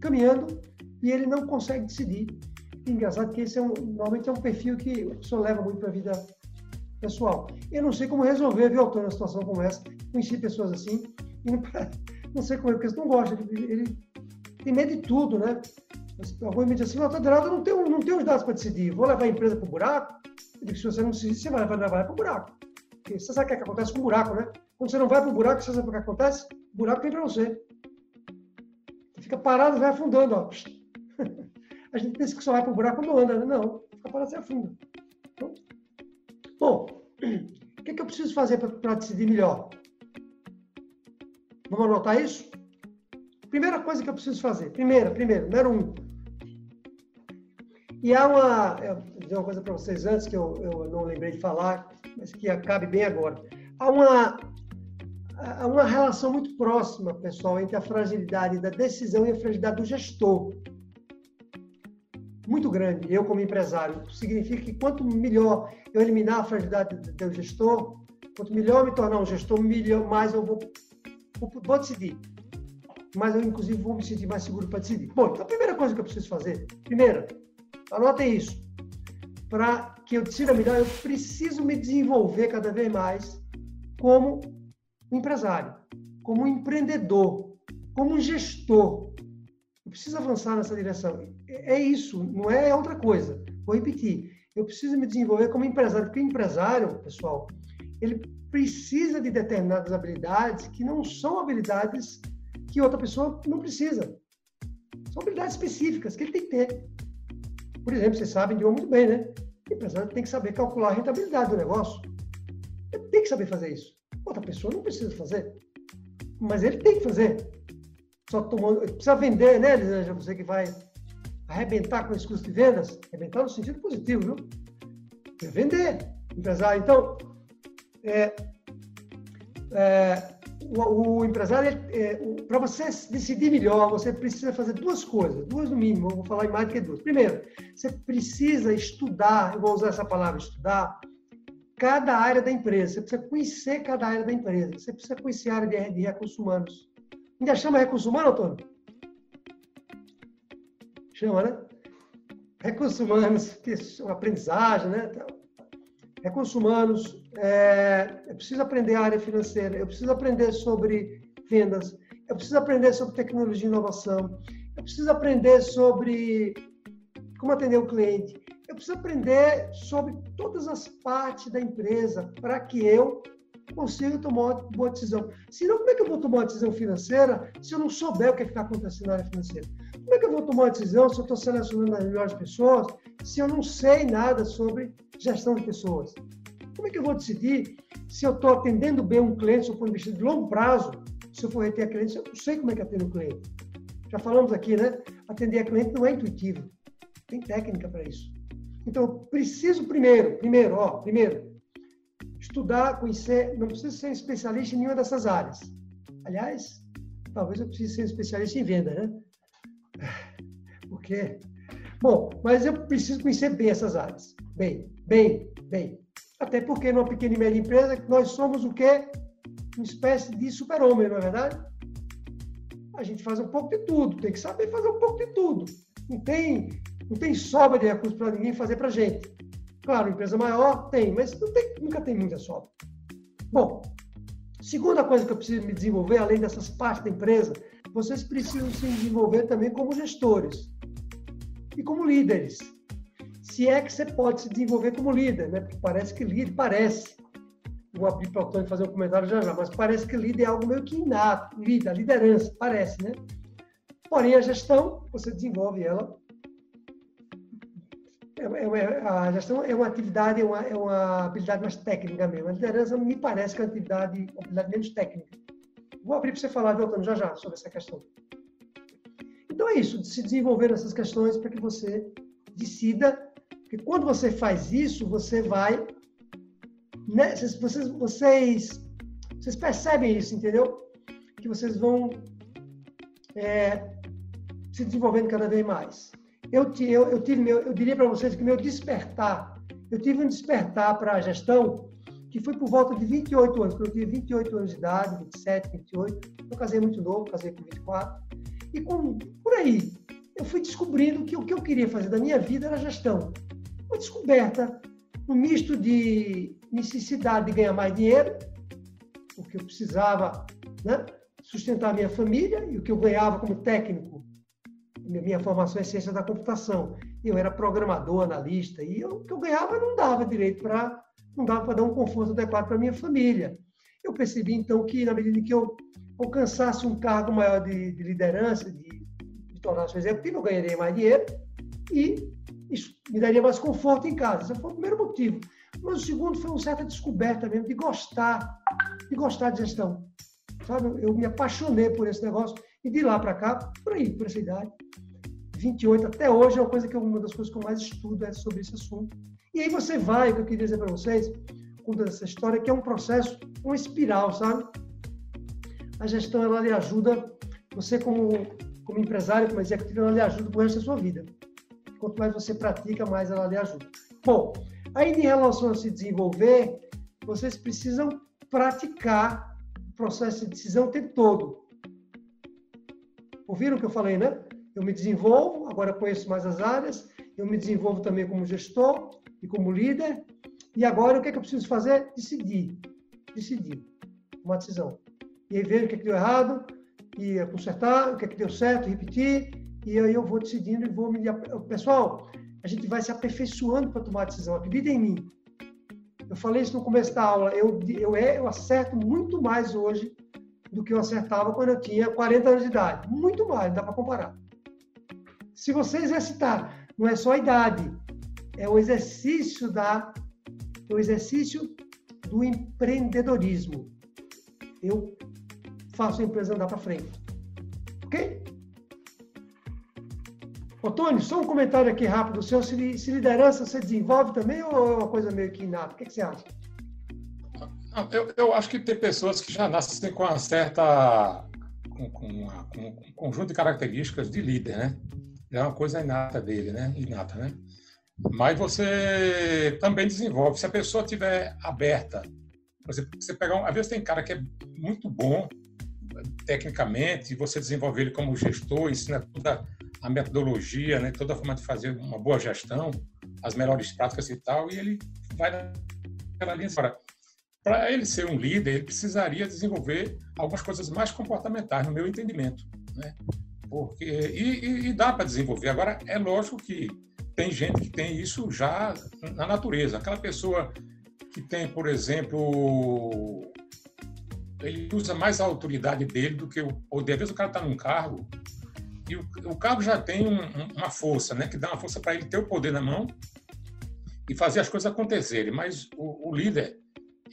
caminhando e ele não consegue decidir engraçado que esse é um, normalmente é um perfil que a pessoa leva muito para a vida pessoal. Eu não sei como resolver, viu, Antônio, uma situação como essa. Conheci pessoas assim, e não, sei como é, porque eles não gostam. Ele, ele, tem medo de tudo, né? Alguém me diz assim, não, tá não tenho, não tenho os dados para decidir. Vou levar a empresa para o buraco? Eu digo, se você não decidir, você vai levar para o buraco. Porque você sabe o que, é que acontece com o buraco, né? Quando você não vai para o buraco, você sabe o que acontece? O buraco tem para você. Você fica parado vai afundando, ó a gente pensa que só vai para o buraco quando anda, né? Não, fica para se afunda. Então, bom, o que, é que eu preciso fazer para decidir melhor? Vamos anotar isso? Primeira coisa que eu preciso fazer. Primeira, primeiro, número um. E há uma. Eu vou dizer uma coisa para vocês antes, que eu, eu não lembrei de falar, mas que cabe bem agora. Há uma, há uma relação muito próxima, pessoal, entre a fragilidade da decisão e a fragilidade do gestor muito grande, eu como empresário. Significa que quanto melhor eu eliminar a fragilidade do gestor, quanto melhor eu me tornar um gestor, melhor, mais eu vou, vou decidir. Mas eu, inclusive, vou me sentir mais seguro para decidir. Bom, então a primeira coisa que eu preciso fazer, primeira, anotem isso. Para que eu decida melhor, eu preciso me desenvolver cada vez mais como empresário, como empreendedor, como gestor. Eu preciso avançar nessa direção é isso, não é outra coisa. Vou repetir. Eu preciso me desenvolver como empresário, porque empresário, pessoal, ele precisa de determinadas habilidades que não são habilidades que outra pessoa não precisa. São habilidades específicas que ele tem que ter. Por exemplo, vocês sabem de uma muito bem, né? O empresário tem que saber calcular a rentabilidade do negócio. Ele tem que saber fazer isso. Outra pessoa não precisa fazer. Mas ele tem que fazer. Só tomando. Precisa vender, né, Elisângela? Você que vai arrebentar com esse custo de vendas, arrebentar no sentido positivo, viu? É vender, empresário. Então, é, é, o, o, empresário, é, para você decidir melhor, você precisa fazer duas coisas, duas no mínimo, eu vou falar em mais do que duas. Primeiro, você precisa estudar, eu vou usar essa palavra, estudar, cada área da empresa. Você precisa conhecer cada área da empresa. Você precisa conhecer a área de, de recursos humanos. Ainda chama recursos humanos, Antônio? chama, né? Recursos humanos, é aprendizagem, né? Recursos humanos, é, eu preciso aprender a área financeira, eu preciso aprender sobre vendas, eu preciso aprender sobre tecnologia e inovação, eu preciso aprender sobre como atender o cliente, eu preciso aprender sobre todas as partes da empresa para que eu consiga tomar uma boa decisão. Senão, como é que eu vou tomar uma decisão financeira se eu não souber o que é está acontecendo na área financeira? Como é que eu vou tomar uma decisão se eu estou selecionando as melhores pessoas se eu não sei nada sobre gestão de pessoas? Como é que eu vou decidir se eu estou atendendo bem um cliente, se eu for investir de longo prazo, se eu for reter a cliente, eu não sei como é que atendo o cliente. Já falamos aqui, né? Atender a cliente não é intuitivo. Tem técnica para isso. Então, preciso primeiro, primeiro, ó, primeiro, estudar, conhecer, não preciso ser especialista em nenhuma dessas áreas. Aliás, talvez eu precise ser especialista em venda, né? Porque, bom, mas eu preciso conhecer bem essas áreas. Bem, bem, bem. Até porque numa pequena e média empresa, nós somos o quê? Uma espécie de super-homem, não é verdade? A gente faz um pouco de tudo, tem que saber fazer um pouco de tudo. Não tem, não tem sobra de recursos para ninguém fazer para gente. Claro, empresa maior tem, mas tem, nunca tem muita sobra. Bom, segunda coisa que eu preciso me desenvolver, além dessas partes da empresa, vocês precisam se desenvolver também como gestores e como líderes. Se é que você pode se desenvolver como líder, né? Porque parece que líder, parece. Vou abrir para o Antônio fazer um comentário já já, mas parece que líder é algo meio que inato, líder, liderança, parece, né? Porém, a gestão, você desenvolve ela é, é, a gestão é uma atividade, é uma, é uma habilidade mais técnica mesmo. A liderança me parece que é uma atividade, uma menos técnica. Vou abrir para você falar, voltando já já, sobre essa questão. Então é isso, de se desenvolver essas questões para que você decida, que quando você faz isso, você vai. Né, vocês, vocês, vocês percebem isso, entendeu? Que vocês vão é, se desenvolvendo cada vez mais eu, eu, eu, tive meu, eu diria para vocês que meu despertar, eu tive um despertar para a gestão que foi por volta de 28 anos, quando eu tinha 28 anos de idade, 27, 28. Eu casei muito novo, casei com 24. E com, por aí, eu fui descobrindo que o que eu queria fazer da minha vida era gestão. Uma descoberta, um misto de necessidade de ganhar mais dinheiro, porque eu precisava né, sustentar a minha família, e o que eu ganhava como técnico minha formação é ciência da computação. Eu era programador, analista, e o que eu ganhava não dava direito para não dava para dar um conforto adequado para minha família. Eu percebi então que na medida que eu alcançasse um cargo maior de, de liderança, de, de tornar-se executivo, eu ganharia mais dinheiro e isso me daria mais conforto em casa. Esse foi o primeiro motivo. Mas o segundo foi uma certa descoberta mesmo de gostar, de gostar de gestão. Sabe? Eu me apaixonei por esse negócio e de lá para cá, por aí, por essa idade, 28 até hoje é uma coisa que uma das coisas que eu mais estudo é sobre esse assunto. E aí você vai, o que eu queria dizer para vocês, contando essa história, que é um processo, uma espiral, sabe? A gestão, ela lhe ajuda, você como, como empresário, como executivo, ela lhe ajuda pro resto da sua vida. Quanto mais você pratica, mais ela lhe ajuda. Bom, aí em relação a se desenvolver, vocês precisam praticar o processo de decisão o tempo todo. Ouviram o que eu falei, né? Eu me desenvolvo, agora conheço mais as áreas, eu me desenvolvo também como gestor e como líder. E agora o que, é que eu preciso fazer? Decidir. Decidir. Uma decisão. E aí ver o que, é que deu errado, e consertar, o que, é que deu certo, repetir. E aí eu vou decidindo e vou me. Pessoal, a gente vai se aperfeiçoando para tomar decisão. Acredita em mim. Eu falei isso no começo da aula. Eu, eu, eu acerto muito mais hoje do que eu acertava quando eu tinha 40 anos de idade. Muito mais, dá para comparar. Se você exercitar, não é só a idade, é o exercício da é o exercício do empreendedorismo. Eu faço a empresa andar para frente. Ok? Otônio, só um comentário aqui rápido seu. Se, se liderança você desenvolve também ou é uma coisa meio que inata? O que, que você acha? Eu, eu, acho que tem pessoas que já nascem com uma certa. com, com, uma, com um conjunto de características de líder, né? É uma coisa inata dele, né? Inata, né? Mas você também desenvolve. Se a pessoa tiver aberta, você, você pegar um, às vezes tem cara que é muito bom tecnicamente, e você desenvolver ele como gestor, ensina toda a metodologia, né? Toda a forma de fazer uma boa gestão, as melhores práticas e tal, e ele vai naquela linha. Agora, para ele ser um líder, ele precisaria desenvolver algumas coisas mais comportamentais, no meu entendimento. Né? Porque, e, e dá para desenvolver. Agora, é lógico que tem gente que tem isso já na natureza. Aquela pessoa que tem, por exemplo, ele usa mais a autoridade dele do que o poder. Às vezes o cara está num cargo e o, o cargo já tem um, uma força, né? Que dá uma força para ele ter o poder na mão e fazer as coisas acontecerem. Mas o, o líder,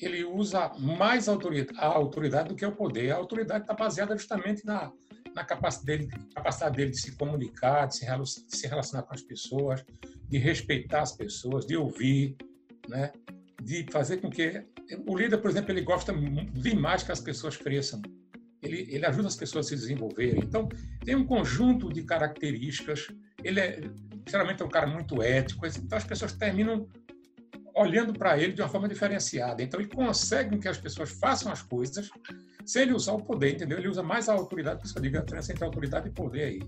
ele usa mais autoridade, a autoridade do que o poder. A autoridade está baseada justamente na, na capacidade dele, capacidade dele de se comunicar, de se, relacionar com as pessoas, de respeitar as pessoas, de ouvir, né? de fazer com que o líder, por exemplo, ele gosta demais que as pessoas cresçam. Ele, ele ajuda as pessoas a se desenvolverem. Então, tem um conjunto de características. Ele é, geralmente é um cara muito ético. Então, as pessoas terminam olhando para ele de uma forma diferenciada. Então, ele consegue que as pessoas façam as coisas sem ele usar o poder, entendeu? Ele usa mais a autoridade, por isso eu digo a diferença entre autoridade e poder aí.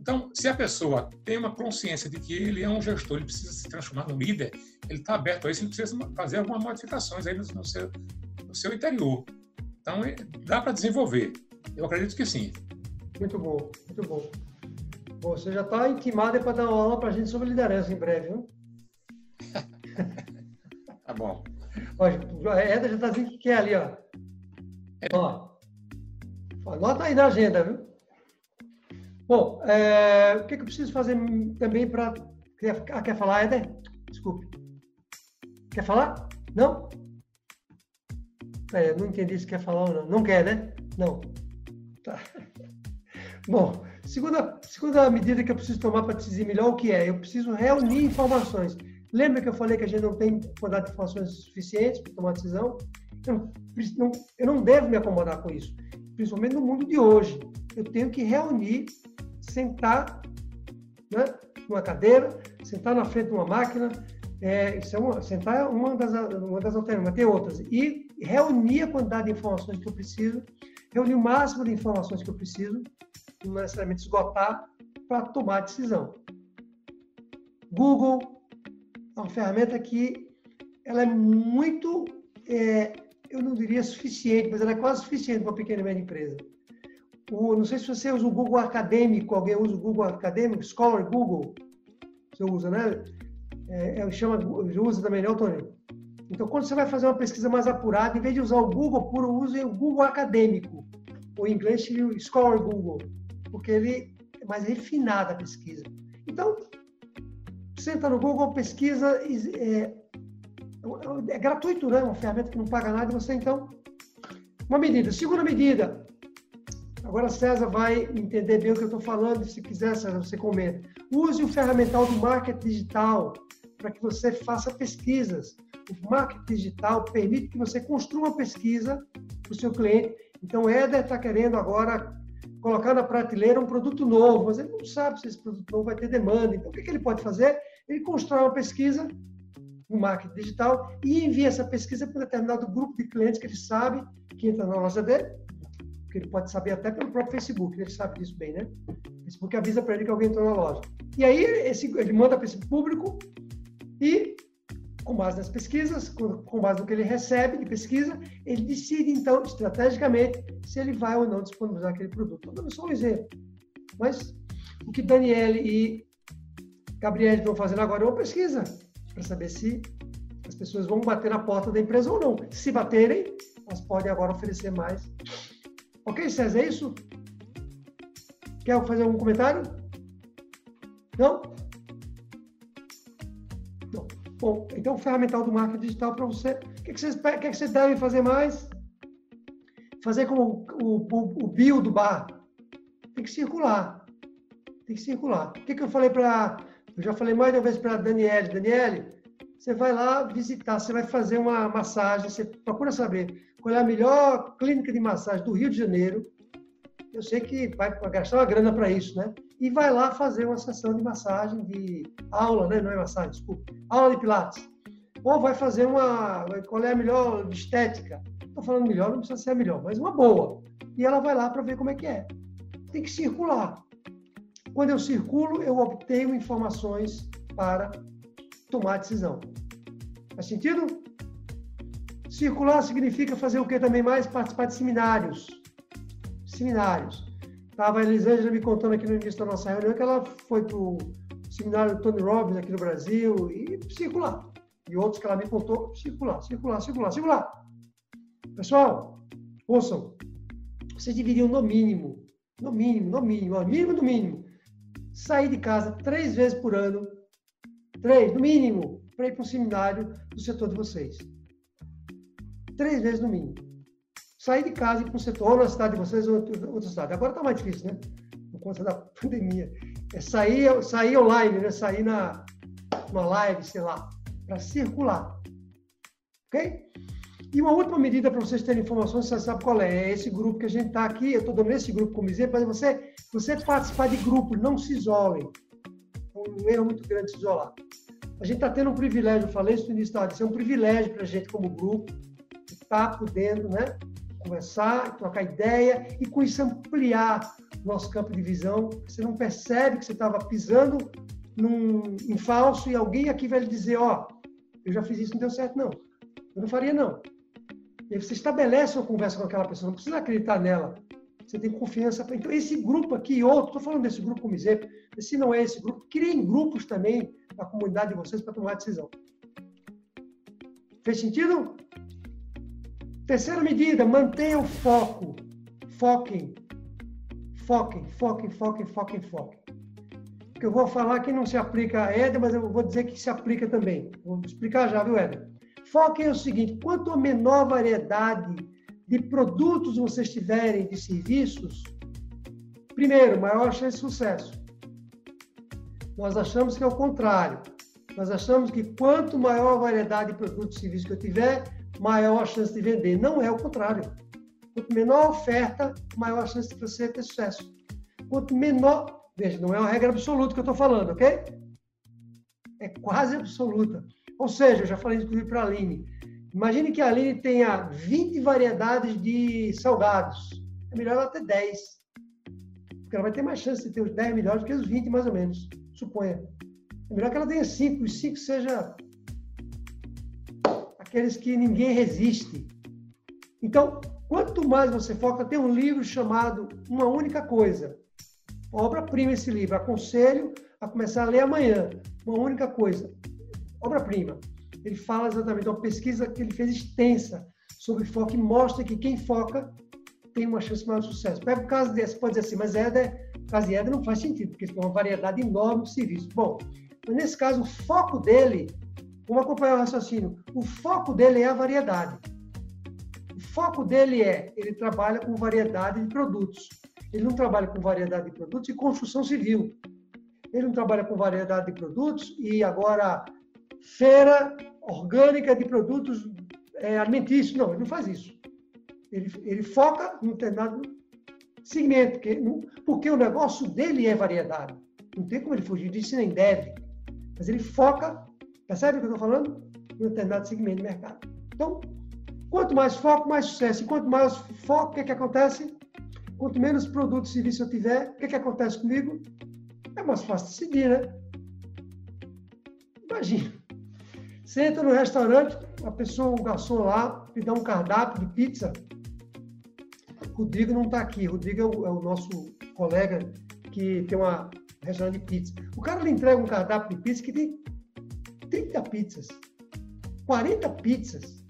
Então, se a pessoa tem uma consciência de que ele é um gestor, ele precisa se transformar no líder, ele está aberto a isso, ele precisa fazer algumas modificações aí no, no, seu, no seu interior. Então, é, dá para desenvolver. Eu acredito que sim. Muito bom, muito bom. Você já está intimado para dar uma aula para a gente sobre liderança em breve, viu? Bom. Olha, a Eda já está dizendo que quer ali, ó. É. Ó, anota aí na agenda, viu? Bom, é, o que, que, eu preciso fazer também para. Quer, ah, quer falar, Éder? Desculpe. Quer falar? Não? É, não entendi se quer falar ou não. Não quer, né? Não. Tá. Bom, segunda, segunda medida que eu preciso tomar para decidir melhor o que é? Eu preciso reunir informações. Lembra que eu falei que a gente não tem quantidade de informações suficientes para tomar decisão? Eu não, eu não devo me acomodar com isso, principalmente no mundo de hoje. Eu tenho que reunir sentar né, numa cadeira, sentar na frente de uma máquina, é, isso é uma, sentar é uma das, uma das alternativas, tem outras. E reunir a quantidade de informações que eu preciso, reunir o máximo de informações que eu preciso, não necessariamente esgotar, para tomar decisão. Google é uma ferramenta que ela é muito, é, eu não diria suficiente, mas ela é quase suficiente para uma pequena e média empresa. O, não sei se você usa o Google Acadêmico, alguém usa o Google Acadêmico, Scholar Google, você usa, né? É, é, chama, usa também, né, Tony? Então, quando você vai fazer uma pesquisa mais apurada, em vez de usar o Google puro, use o Google Acadêmico, ou em inglês o Scholar Google, porque ele é mais refinada a pesquisa. Então, senta no Google, pesquisa, é, é gratuito, né? Uma ferramenta que não paga nada, você então. Uma medida. Segunda medida, Agora César vai entender bem o que eu estou falando. Se quiser, César, você comenta. Use o ferramental do marketing digital para que você faça pesquisas. O marketing digital permite que você construa uma pesquisa para o seu cliente. Então, Éder está querendo agora colocar na prateleira um produto novo, mas ele não sabe se esse produto novo vai ter demanda. Então, o que, que ele pode fazer? Ele constrói uma pesquisa no marketing digital e envia essa pesquisa para um determinado grupo de clientes que ele sabe que entra na loja dele porque ele pode saber até pelo próprio Facebook, ele sabe disso bem, né? O Facebook avisa para ele que alguém entrou na loja. E aí esse, ele manda para esse público e, com base nas pesquisas, com, com base no que ele recebe de pesquisa, ele decide, então, estrategicamente, se ele vai ou não disponibilizar aquele produto. Estou dando só um exemplo. Mas o que Daniele e Gabriel estão fazendo agora é uma pesquisa para saber se as pessoas vão bater na porta da empresa ou não. Se baterem, elas podem agora oferecer mais Ok, César, é isso? Quer fazer algum comentário? Não? Não. Bom, então, ferramental do marketing digital para você. O que, que, vocês, que, que vocês devem fazer mais? Fazer como o, o, o bio do bar. Tem que circular. Tem que circular. O que, que eu falei para. Eu já falei mais de uma vez para a Daniele. Daniele, você vai lá visitar, você vai fazer uma massagem, você procura saber qual é a melhor clínica de massagem do Rio de Janeiro. Eu sei que vai gastar uma grana para isso, né? E vai lá fazer uma sessão de massagem, de aula, né? Não é massagem, desculpa. Aula de pilates. Ou vai fazer uma. Qual é a melhor de estética? Estou falando melhor, não precisa ser a melhor, mas uma boa. E ela vai lá para ver como é que é. Tem que circular. Quando eu circulo, eu obtenho informações para tomar decisão. Faz sentido? Circular significa fazer o que também mais? Participar de seminários. Seminários. Estava a Elisângela me contando aqui no início da nossa reunião que ela foi para o seminário do Tony Robbins aqui no Brasil e circular. E outros que ela me contou, circular, circular, circular, circular. Pessoal, ouçam, vocês deveriam, no mínimo, no mínimo, no mínimo, no mínimo do mínimo, sair de casa três vezes por ano, três, no mínimo, para ir para um seminário do setor de vocês. Três vezes no mínimo. Sair de casa e ir para um setor, ou na cidade de vocês, ou outra cidade. Agora está mais difícil, né? Por conta da pandemia. É sair, sair online, né? Sair na, numa live, sei lá, para circular. Ok? E uma última medida para vocês terem informações, você sabe qual é? É esse grupo que a gente está aqui. Eu estou dando esse grupo como exemplo, mas você, você participar de grupo, não se isolem. É um erro muito grande se isolar. A gente está tendo um privilégio, eu falei isso no início da é um privilégio para a gente, como grupo, estar tá podendo né, conversar, trocar ideia e com isso ampliar nosso campo de visão. Você não percebe que você estava pisando num, em falso e alguém aqui vai lhe dizer: Ó, oh, eu já fiz isso, não deu certo, não. Eu não faria, não. E você estabelece uma conversa com aquela pessoa, não precisa acreditar nela. Você tem confiança. Então, esse grupo aqui e outro, estou falando desse grupo como exemplo, se não é esse grupo, criem grupos também na comunidade de vocês para tomar decisão. Fez sentido? Terceira medida, mantenha o foco. Foquem. Foquem, foquem, foquem, foquem, foquem. Que eu vou falar que não se aplica a Éder, mas eu vou dizer que se aplica também. Vou explicar já, viu, Éder? Foquem o seguinte: quanto menor variedade de produtos vocês tiverem, de serviços, primeiro, maior chance de sucesso. Nós achamos que é o contrário. Nós achamos que quanto maior a variedade de produtos e serviços que eu tiver, maior a chance de vender. Não é o contrário. Quanto menor a oferta, maior a chance de você ter sucesso. Quanto menor, veja, não é uma regra absoluta que eu estou falando, ok? É quase absoluta. Ou seja, eu já falei inclusive para a Aline. Imagine que a Aline tenha 20 variedades de salgados. É melhor ela ter 10. Porque ela vai ter mais chance de ter os 10 melhores do que os 20, mais ou menos. Suponha. É melhor que ela tenha 5. Os 5 seja aqueles que ninguém resiste. Então, quanto mais você foca, tem um livro chamado Uma Única Coisa. Obra-prima esse livro. Aconselho a começar a ler amanhã. Uma única coisa obra-prima. Ele fala exatamente de uma pesquisa que ele fez extensa sobre foco e mostra que quem foca tem uma chance maior de sucesso. Pega o caso desse, pode dizer assim, mas Éder, caso de Éder não faz sentido, porque tem uma variedade enorme de serviços. Bom, nesse caso, o foco dele, vamos acompanhar o raciocínio, o foco dele é a variedade. O foco dele é, ele trabalha com variedade de produtos. Ele não trabalha com variedade de produtos e construção civil. Ele não trabalha com variedade de produtos e agora feira orgânica de produtos é, alimentícios. Não, ele não faz isso. Ele, ele foca em um determinado segmento, porque, porque o negócio dele é variedade. Não tem como ele fugir disso, nem deve. Mas ele foca, percebe o que eu estou falando? Em um determinado segmento de mercado. Então, quanto mais foco, mais sucesso. E quanto mais foco, o que, é que acontece? Quanto menos produto e serviço eu tiver, o que, é que acontece comigo? É mais fácil de seguir, né? Imagina. Você entra no restaurante, a pessoa, o garçom lá, me dá um cardápio de pizza. Rodrigo não está aqui. Rodrigo é o, é o, nosso colega que tem uma restaurante de pizza. O cara lhe entrega um cardápio de pizza que tem 30 pizzas, 40 pizzas.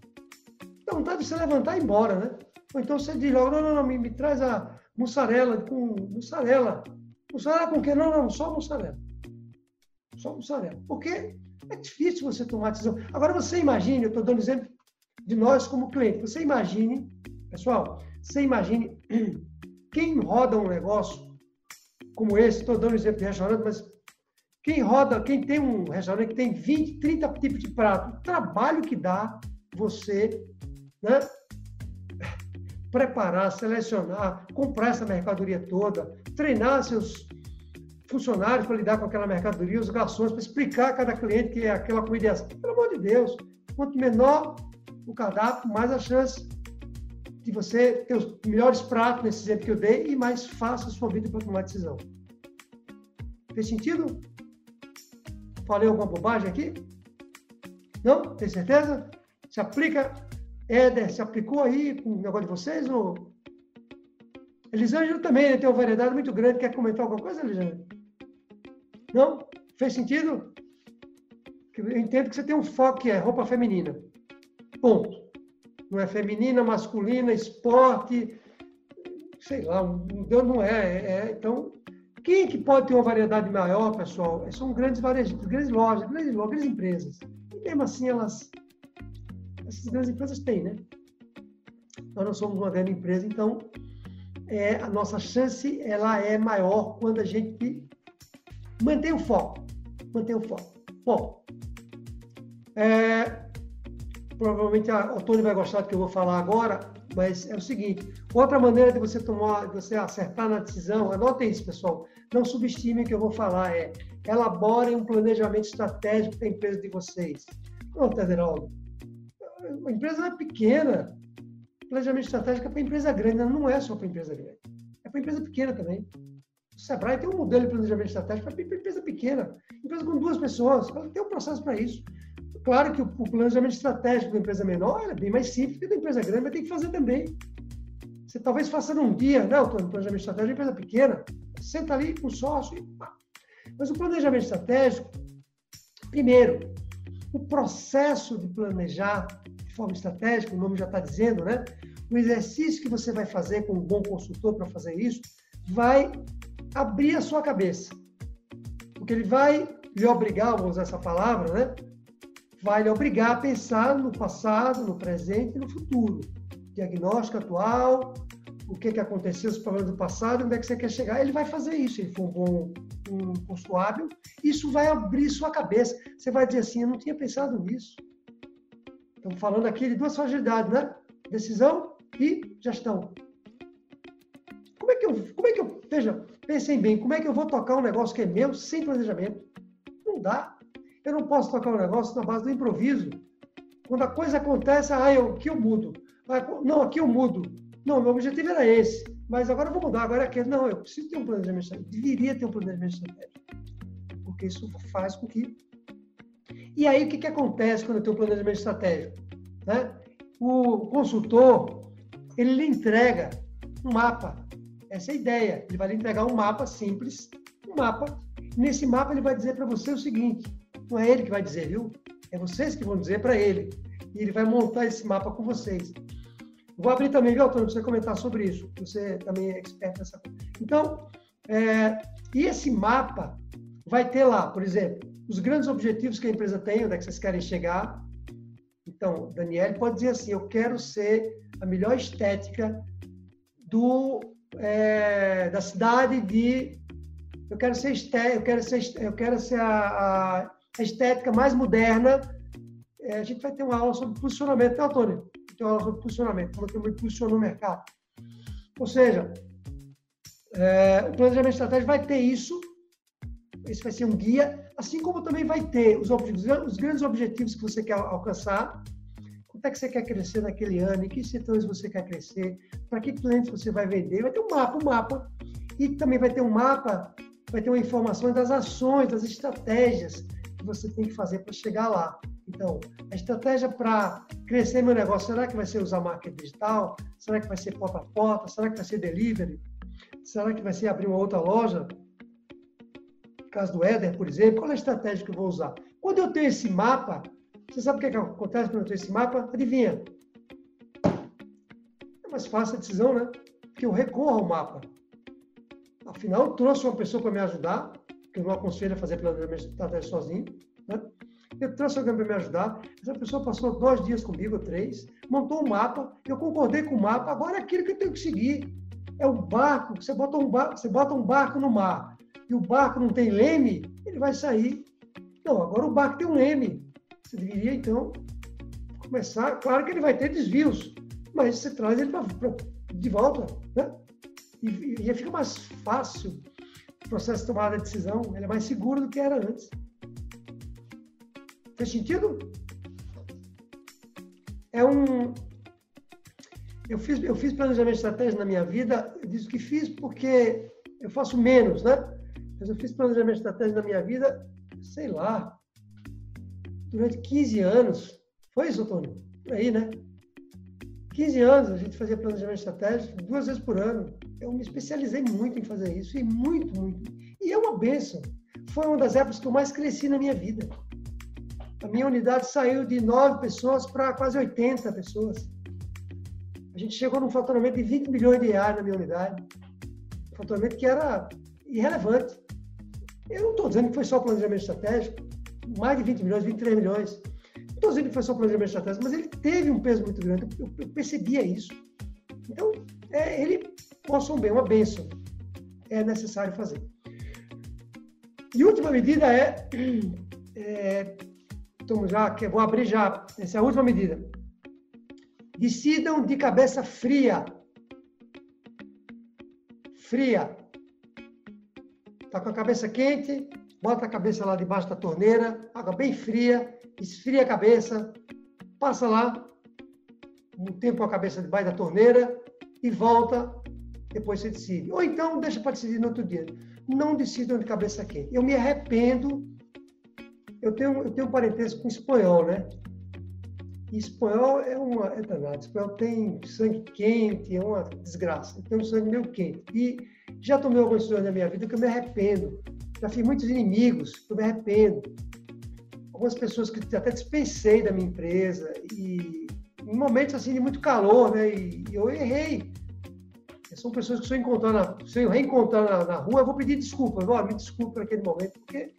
Dá vontade de você levantar e ir embora, né? Ou então você diz logo, não, não, não, me, me traz a mussarela com mussarela. Mussarela com quê? Não, não, só mussarela. Só mussarela. Por quê? É difícil você tomar decisão. Agora, você imagine, eu estou dando exemplo de nós como cliente. Você imagine, pessoal, você imagine quem roda um negócio como esse, estou dando exemplo de restaurante, mas quem roda, quem tem um restaurante que tem 20, 30 tipos de prato, o trabalho que dá você né, preparar, selecionar, comprar essa mercadoria toda, treinar seus funcionários para lidar com aquela mercadoria, os garçons para explicar a cada cliente que aquela comida é assim. Pelo amor de Deus, quanto menor o cardápio, mais a chance de você ter os melhores pratos, nesse exemplo que eu dei, e mais fácil a sua vida para tomar decisão. Fez sentido? Falei alguma bobagem aqui? Não? Tem certeza? Se aplica Éder, se aplicou aí com o negócio de vocês? Ou... Elisângela também né? tem uma variedade muito grande. Quer comentar alguma coisa, Elisângela? Não? Fez sentido? Eu entendo que você tem um foco que é roupa feminina. Ponto. Não é feminina, masculina, esporte, sei lá, não é, é, é. Então, quem que pode ter uma variedade maior, pessoal? São grandes varejistas, grandes lojas, grandes, lojas, grandes empresas. E mesmo assim, elas, essas grandes empresas têm, né? Nós não somos uma grande empresa, então é, a nossa chance ela é maior quando a gente mantém o foco. Mantém o foco. Bom, é, provavelmente a, o Tony vai gostar do que eu vou falar agora, mas é o seguinte: outra maneira de você tomar, de você acertar na decisão, anotem isso, pessoal. Não subestimem o que eu vou falar, é elaborem um planejamento estratégico para a empresa de vocês. Não, Tederaldo, a empresa é pequena. Planejamento estratégico é para empresa grande, não é só para empresa grande. É para empresa pequena também. Sebrae tem um modelo de planejamento estratégico para empresa pequena. Empresa com duas pessoas, ela tem um processo para isso. Claro que o, planejamento estratégico da empresa menor é bem mais simples que da empresa grande, vai ter que fazer também. Você talvez faça num dia, né, o planejamento estratégico da empresa pequena, senta ali com o sócio e pá. Mas o planejamento estratégico, primeiro, o processo de planejar de forma estratégica, o nome já está dizendo, né? O exercício que você vai fazer com um bom consultor para fazer isso vai abrir a sua cabeça. Porque ele vai lhe obrigar, vou usar essa palavra, né? vai lhe obrigar a pensar no passado, no presente e no futuro. Diagnóstico atual, o que, que aconteceu, os problemas do passado, onde é que você quer chegar. Ele vai fazer isso, ele for um bom um posto hábil, isso vai abrir sua cabeça. Você vai dizer assim, eu não tinha pensado nisso. Estamos falando aqui de duas fragilidades, né? Decisão e gestão. Como é que eu, como é que eu, veja, pensem bem, como é que eu vou tocar um negócio que é meu sem planejamento? Não dá. Eu não posso tocar um negócio na base do improviso. Quando a coisa acontece, ah, eu, aqui eu mudo. Ah, não, aqui eu mudo. Não, meu objetivo era esse. Mas agora eu vou mudar, agora é aquele. Não, eu preciso ter um planejamento estratégico. Deveria ter um planejamento estratégico. Porque isso faz com que. E aí, o que, que acontece quando eu tenho um planejamento estratégico? Né? O consultor, ele lhe entrega um mapa. Essa é a ideia. Ele vai lhe entregar um mapa simples, um mapa. Nesse mapa, ele vai dizer para você o seguinte: não é ele que vai dizer, viu? É vocês que vão dizer para ele. E ele vai montar esse mapa com vocês. Vou abrir também, viu, Antônio, para você comentar sobre isso. Você também é expert nessa coisa. Então, é, e esse mapa vai ter lá, por exemplo, os grandes objetivos que a empresa tem, onde é que vocês querem chegar. Então, Daniel pode dizer assim: eu quero ser a melhor estética do, é, da cidade de. Eu quero ser estética, eu quero ser, eu quero ser a, a estética mais moderna. É, a gente vai ter uma aula sobre posicionamento, né, Antônio? Tem uma aula sobre posicionamento, como que eu me posiciono no mercado. Ou seja, é, o planejamento estratégico vai ter isso, esse vai ser um guia, assim como também vai ter os, objetivos, os grandes objetivos que você quer alcançar, é que você quer crescer naquele ano, em que setores você quer crescer, para que clientes você vai vender, vai ter um mapa, um mapa, e também vai ter um mapa, vai ter uma informação das ações, das estratégias que você tem que fazer para chegar lá. Então, a estratégia para crescer meu negócio, será que vai ser usar marketing digital? Será que vai ser porta a porta? Será que vai ser delivery? Será que vai ser abrir uma outra loja? No caso do Éder, por exemplo, qual é a estratégia que eu vou usar? Quando eu tenho esse mapa, você sabe o que, é que acontece quando eu tenho esse mapa? Adivinha? É mais fácil a decisão, né? Que eu recorro ao mapa. Afinal, eu trouxe uma pessoa para me ajudar, que eu não aconselho a fazer planejamento estratégico sozinho. Né? Eu trouxe alguém para me ajudar. Essa pessoa passou dois dias comigo, três, montou um mapa, eu concordei com o mapa, agora é aquilo que eu tenho que seguir. É o barco, você bota um barco, você bota um barco no mar e o barco não tem leme, ele vai sair. Não, agora o barco tem um leme. Você deveria, então, começar. Claro que ele vai ter desvios, mas você traz ele pra, pra, de volta, né? E, e fica mais fácil processo de tomada de decisão ele é mais seguro do que era antes. Fez sentido? É um. Eu fiz, eu fiz planejamento estratégico na minha vida, eu disse que fiz porque eu faço menos, né? Mas eu fiz planejamento estratégico na minha vida, sei lá, durante 15 anos. Foi isso, Antônio? Por aí, né? 15 anos a gente fazia planejamento estratégico duas vezes por ano. Eu me especializei muito em fazer isso, e muito, muito. E é uma benção. Foi uma das épocas que eu mais cresci na minha vida. A minha unidade saiu de 9 pessoas para quase 80 pessoas. A gente chegou num faturamento de 20 milhões de reais na minha unidade. Um faturamento que era irrelevante. Eu não estou dizendo que foi só planejamento estratégico, mais de 20 milhões, 23 milhões. Não estou dizendo que foi só planejamento estratégico, mas ele teve um peso muito grande. Eu, eu percebia isso. Então, é, ele possa um bem, uma bênção. É necessário fazer. E última medida é, é então já, vou abrir já, essa é a última medida. Decidam de cabeça fria. Fria. Está com a cabeça quente, bota a cabeça lá debaixo da torneira, água bem fria, esfria a cabeça, passa lá um tempo a cabeça debaixo da torneira e volta, depois você decide. Ou então deixa para decidir no outro dia. Não decidam de cabeça quente. Eu me arrependo. Eu tenho, eu tenho um parentesco com espanhol, né? E espanhol é uma é danado. Espanhol tem sangue quente, é uma desgraça. Tem um sangue meio quente. E já tomei algumas decisões na minha vida que eu me arrependo. Já fiz muitos inimigos eu me arrependo. Algumas pessoas que até dispensei da minha empresa e em momentos assim de muito calor, né? E, eu errei. São pessoas que se eu encontrar na, se eu reencontrar na, na rua, eu vou pedir desculpa. Vou, me desculpe por aquele momento, porque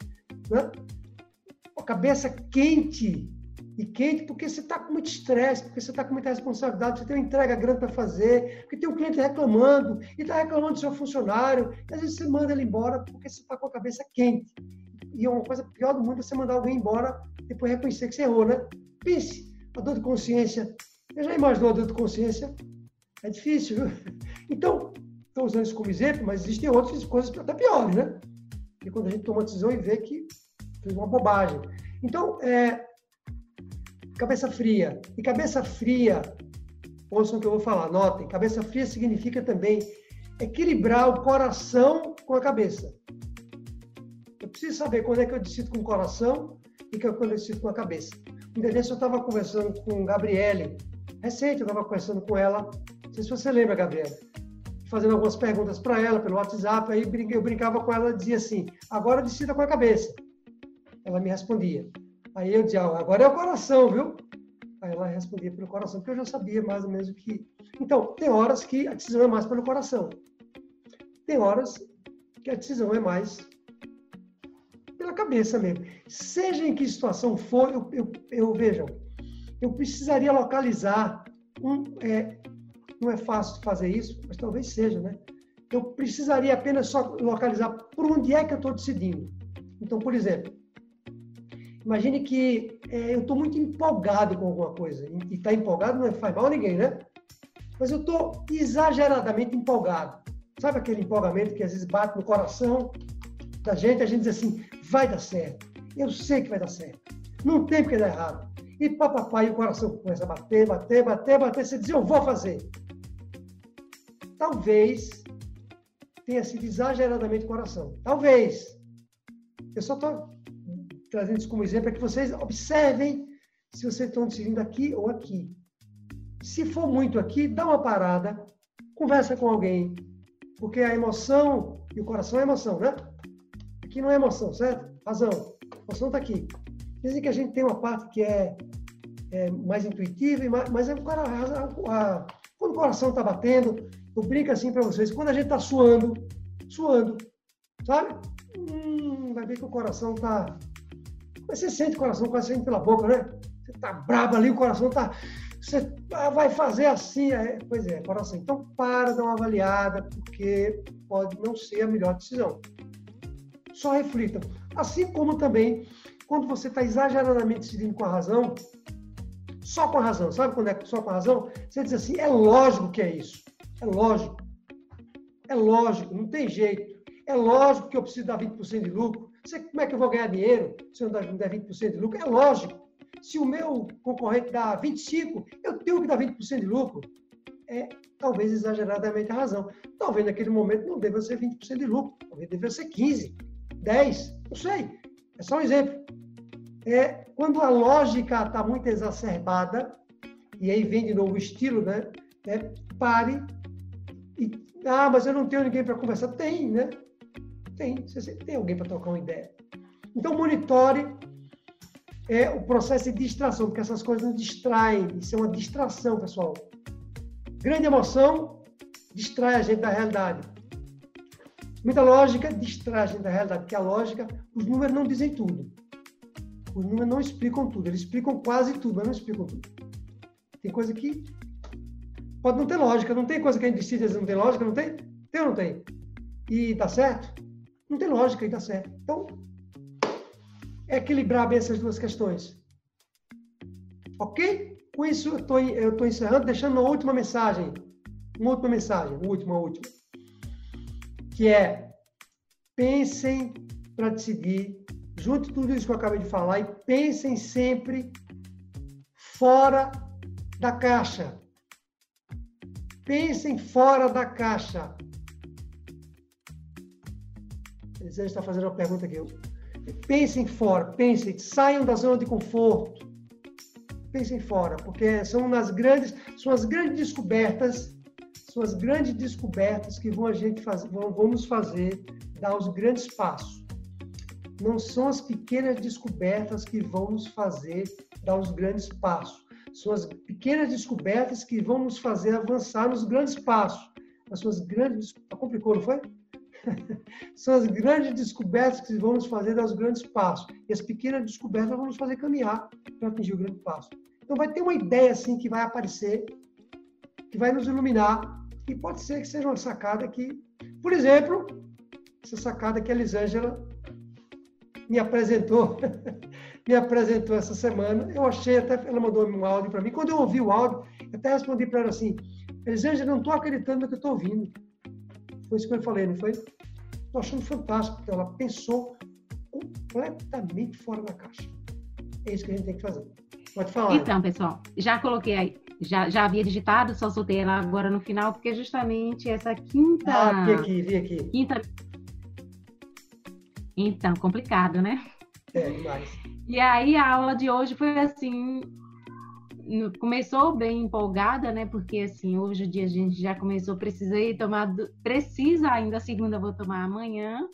né? a cabeça quente e quente porque você está com muito estresse, porque você está com muita responsabilidade, você tem uma entrega grande para fazer, porque tem um cliente reclamando, e está reclamando do seu funcionário, e às vezes você manda ele embora porque você está com a cabeça quente. E é uma coisa pior do mundo você mandar alguém embora depois reconhecer que você errou, né? Pense, a dor de consciência. Eu já imaginou a dor de consciência? É difícil, viu? Então, estou usando isso como exemplo, mas existem outras coisas até piores, né? E quando a gente toma decisão e vê que fez uma bobagem. Então, é, cabeça fria. E cabeça fria, ouçam o que eu vou falar, notem, cabeça fria significa também equilibrar o coração com a cabeça. Eu preciso saber quando é que eu decido com o coração e quando eu decido com a cabeça. Um dia eu estava conversando com Gabriele, recente, eu estava conversando com ela, não sei se você lembra, Gabriele, fazendo algumas perguntas para ela pelo WhatsApp, aí eu brincava com ela dizia assim, agora decida com a cabeça. Ela me respondia, Aí eu dizia, agora é o coração, viu? Aí ela respondia pelo coração, porque eu já sabia mais ou menos o que. Então, tem horas que a decisão é mais pelo coração. Tem horas que a decisão é mais pela cabeça mesmo. Seja em que situação for, eu, eu, eu vejam, eu precisaria localizar um. É, não é fácil fazer isso, mas talvez seja, né? Eu precisaria apenas só localizar por onde é que eu estou decidindo. Então, por exemplo, Imagine que é, eu estou muito empolgado com alguma coisa. E estar tá empolgado não faz mal a ninguém, né? Mas eu estou exageradamente empolgado. Sabe aquele empolgamento que às vezes bate no coração da gente? A gente diz assim: vai dar certo. Eu sei que vai dar certo. Não tem porque dar errado. E papapá, e o coração começa a bater, bater, bater, bater. Você diz: eu vou fazer. Talvez tenha sido exageradamente coração. Talvez. Eu só estou trazendo isso como exemplo, é que vocês observem se vocês estão decidindo aqui ou aqui. Se for muito aqui, dá uma parada, conversa com alguém, porque a emoção e o coração é emoção, né? Aqui não é emoção, certo? Razão. A emoção está aqui. Dizem que a gente tem uma parte que é, é mais intuitiva, mas é, a, a, quando o coração está batendo, eu brinco assim para vocês, quando a gente está suando, suando, sabe? Hum, vai ver que o coração está mas você sente o coração quase saindo pela boca, né? Você tá brabo ali, o coração tá. Você vai fazer assim. É, pois é, coração. Então, para, dá uma avaliada, porque pode não ser a melhor decisão. Só reflitam. Assim como também, quando você está exageradamente decidindo com a razão, só com a razão, sabe quando é só com a razão? Você diz assim: é lógico que é isso. É lógico. É lógico, não tem jeito. É lógico que eu preciso dar 20% de lucro. Como é que eu vou ganhar dinheiro se eu não der 20% de lucro? É lógico. Se o meu concorrente dá 25%, eu tenho que dar 20% de lucro. É talvez exageradamente a razão. Talvez naquele momento não deva ser 20% de lucro, talvez deva ser 15%, 10%, não sei. É só um exemplo. É, quando a lógica está muito exacerbada, e aí vem de novo o estilo, né? É, pare e, ah, mas eu não tenho ninguém para conversar. Tem, né? Tem, você sempre tem alguém para trocar uma ideia. Então, monitore é o processo de distração, porque essas coisas nos distraem. Isso é uma distração, pessoal. Grande emoção distrai a gente da realidade. Muita lógica distrai a gente da realidade, porque a lógica, os números não dizem tudo. Os números não explicam tudo. Eles explicam quase tudo, mas não explicam tudo. Tem coisa que pode não ter lógica. Não tem coisa que a gente decide, não tem lógica, não tem? Tem ou não tem? E dá certo? Não tem lógica e dá certo. Então, é equilibrar bem essas duas questões. Ok? Com isso, eu estou encerrando, deixando uma última mensagem. Uma última mensagem, última, última. Que é, pensem para decidir, junto tudo isso que eu acabei de falar, e pensem sempre fora da caixa. Pensem fora da caixa. Elisângela está fazendo uma pergunta aqui. Pensem fora, pensem, saiam da zona de conforto. Pensem fora, porque são nas grandes, são as grandes descobertas, são as grandes descobertas que vão a gente fazer, vamos fazer dar os grandes passos. Não são as pequenas descobertas que vão nos fazer dar os grandes passos. São as pequenas descobertas que vão nos fazer avançar nos grandes passos. As suas grandes. Complicou, não foi? São as grandes descobertas que vão nos fazer dar os grandes passos. E as pequenas descobertas vão nos fazer caminhar para atingir o grande passo. Então vai ter uma ideia assim que vai aparecer, que vai nos iluminar. E pode ser que seja uma sacada que, por exemplo, essa sacada que a Elisângela me apresentou, me apresentou essa semana. Eu achei até, ela mandou um áudio para mim. Quando eu ouvi o áudio, até respondi para ela assim: Elisângela, não estou acreditando no que eu estou ouvindo. Foi isso que eu falei, não foi? Estou achando fantástico, porque ela pensou completamente fora da caixa. É isso que a gente tem que fazer. Pode falar. Então, pessoal, já coloquei aí, já, já havia digitado, só soltei ela agora no final, porque justamente essa quinta. Ah, vi aqui, vi aqui. Quinta. Então, complicado, né? É, demais. E aí a aula de hoje foi assim, começou bem empolgada, né? Porque assim, hoje o dia a gente já começou, precisei tomar, precisa ainda, segunda vou tomar amanhã,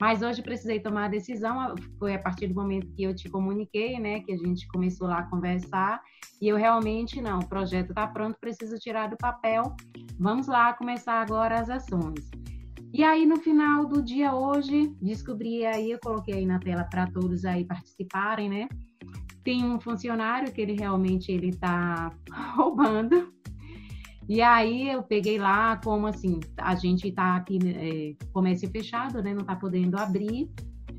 mas hoje precisei tomar a decisão, foi a partir do momento que eu te comuniquei, né? Que a gente começou lá a conversar, e eu realmente, não, o projeto está pronto, preciso tirar do papel, vamos lá começar agora as ações. E aí, no final do dia hoje, descobri aí, eu coloquei aí na tela para todos aí participarem, né? Tem um funcionário que ele realmente ele está roubando. E aí eu peguei lá, como assim, a gente está aqui, é, comércio fechado, né? Não está podendo abrir.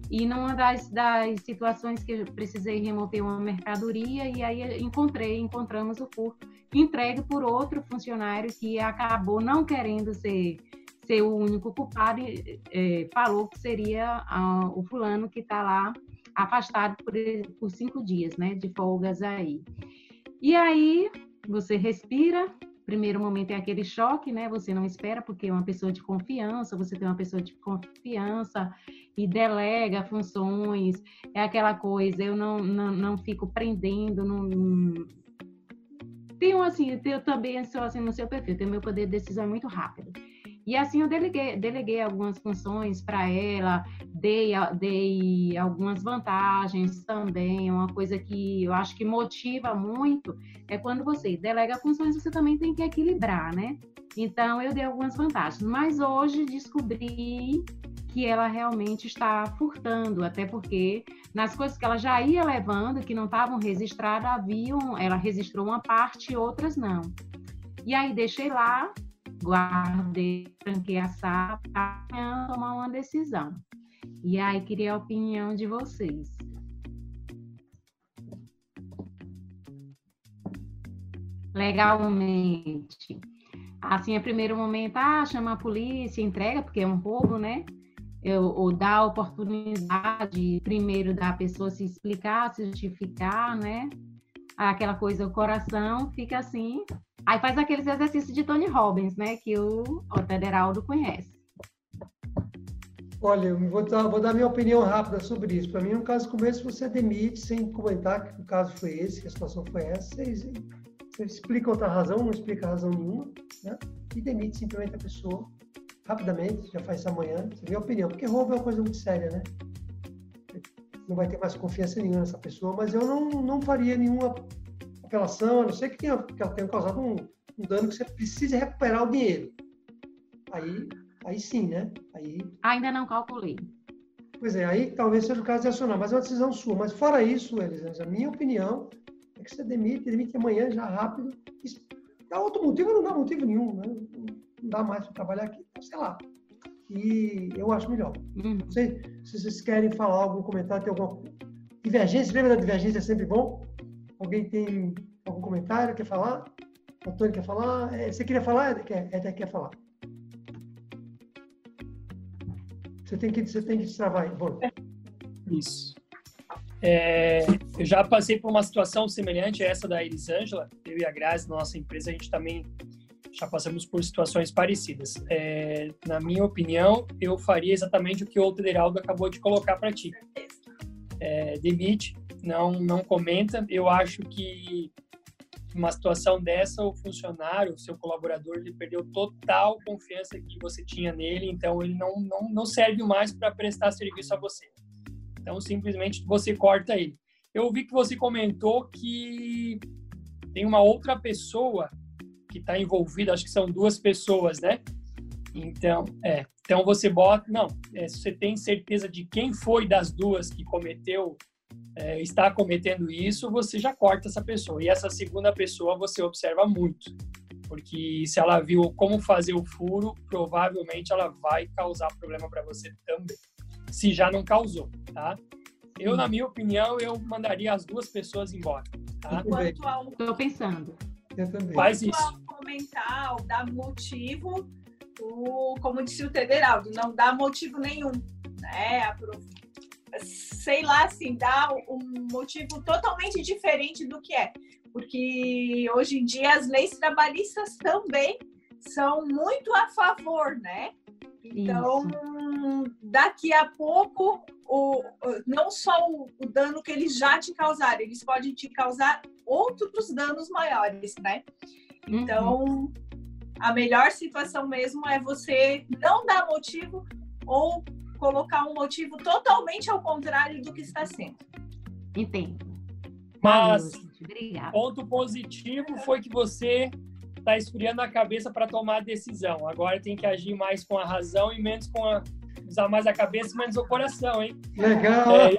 E numa das, das situações que eu precisei remover uma mercadoria, e aí encontrei, encontramos o furto entregue por outro funcionário que acabou não querendo ser, ser o único culpado e é, falou que seria ah, o fulano que está lá afastado por, por cinco dias, né, de folgas aí. E aí você respira. Primeiro momento é aquele choque, né? Você não espera porque é uma pessoa de confiança, você tem uma pessoa de confiança e delega funções. É aquela coisa, eu não, não, não fico prendendo, não, tenho assim, eu também sou assim no seu perfil, tenho meu poder de decisão muito rápido. E assim eu deleguei, deleguei algumas funções para ela, dei, dei algumas vantagens também. Uma coisa que eu acho que motiva muito é quando você delega funções, você também tem que equilibrar, né? Então eu dei algumas vantagens, mas hoje descobri que ela realmente está furtando, até porque nas coisas que ela já ia levando, que não estavam registradas, haviam, ela registrou uma parte e outras não. E aí deixei lá, guardei, tranquei a sala para tomar uma decisão. E aí queria a opinião de vocês. Legalmente. Assim, a primeiro momento, ah, chama a polícia, entrega, porque é um roubo, né? Eu, ou dá a oportunidade, primeiro, da pessoa se explicar, se justificar, né? Aquela coisa, o coração fica assim, Aí faz aqueles exercícios de Tony Robbins, né? Que o, Federaldo conhece. Olha, vou dar, vou dar minha opinião rápida sobre isso. Para mim, no caso como esse, você demite sem comentar que o caso foi esse, que a situação foi essa, você explica outra razão, não explica razão nenhuma, né? E demite simplesmente a pessoa rapidamente, já faz isso amanhã, você vê a opinião, porque roubo é uma coisa muito séria, né? Não vai ter mais confiança nenhuma nessa pessoa, mas eu não, não faria nenhuma apelação, a não ser que, tenha, que ela tenha causado um, um dano que você precise recuperar o dinheiro. Aí, aí sim, né? Aí... Ainda não calculei. Pois é, aí talvez seja o caso de acionar, mas é uma decisão sua. Mas fora isso, Elisângela, a minha opinião é que você demite, demite amanhã já rápido. Dá outro motivo, não dá motivo nenhum, né? Não dá mais para trabalhar aqui, então, sei lá. E eu acho melhor. Uhum. Não sei se vocês querem falar algum comentário, tem alguma divergência. Lembra da divergência? É sempre bom. Alguém tem algum comentário? Quer falar? O Antônio quer falar? É, você queria falar? Quer, até quer falar. Você tem que, você tem que destravar aí. Bom. Isso. É, eu já passei por uma situação semelhante a essa da Elisângela. Eu e a Grazi, na nossa empresa, a gente também já passamos por situações parecidas. É, na minha opinião, eu faria exatamente o que o Tederaldo acabou de colocar para ti. É, demite, não, não comenta. Eu acho que uma situação dessa, o funcionário, o seu colaborador, ele perdeu total confiança que você tinha nele, então ele não, não, não serve mais para prestar serviço a você. Então, simplesmente você corta ele. Eu vi que você comentou que tem uma outra pessoa que está envolvida, acho que são duas pessoas, né? Então, é. Então você bota, não, é, você tem certeza de quem foi das duas que cometeu é, está cometendo isso, você já corta essa pessoa. E essa segunda pessoa você observa muito, porque se ela viu como fazer o furo, provavelmente ela vai causar problema para você também, se já não causou, tá? Eu, na minha opinião, eu mandaria as duas pessoas embora. Tá? Estou pensando. Eu também. Faz isso. Comentar, dar motivo, o, como disse o Tederaldo, não dá motivo nenhum. Né? sei lá, assim, dá um motivo totalmente diferente do que é. Porque hoje em dia as leis trabalhistas também são muito a favor, né? Então, Isso. daqui a pouco, o, não só o, o, dano que eles já te causaram, eles podem te causar outros danos maiores, né? Então, uhum. a melhor situação mesmo é você não dar motivo ou colocar um motivo totalmente ao contrário do que está sendo. Entendo. Mas ponto positivo foi que você está esfriando a cabeça para tomar a decisão. Agora tem que agir mais com a razão e menos com a usar mais a cabeça e menos o coração, hein? Legal. É,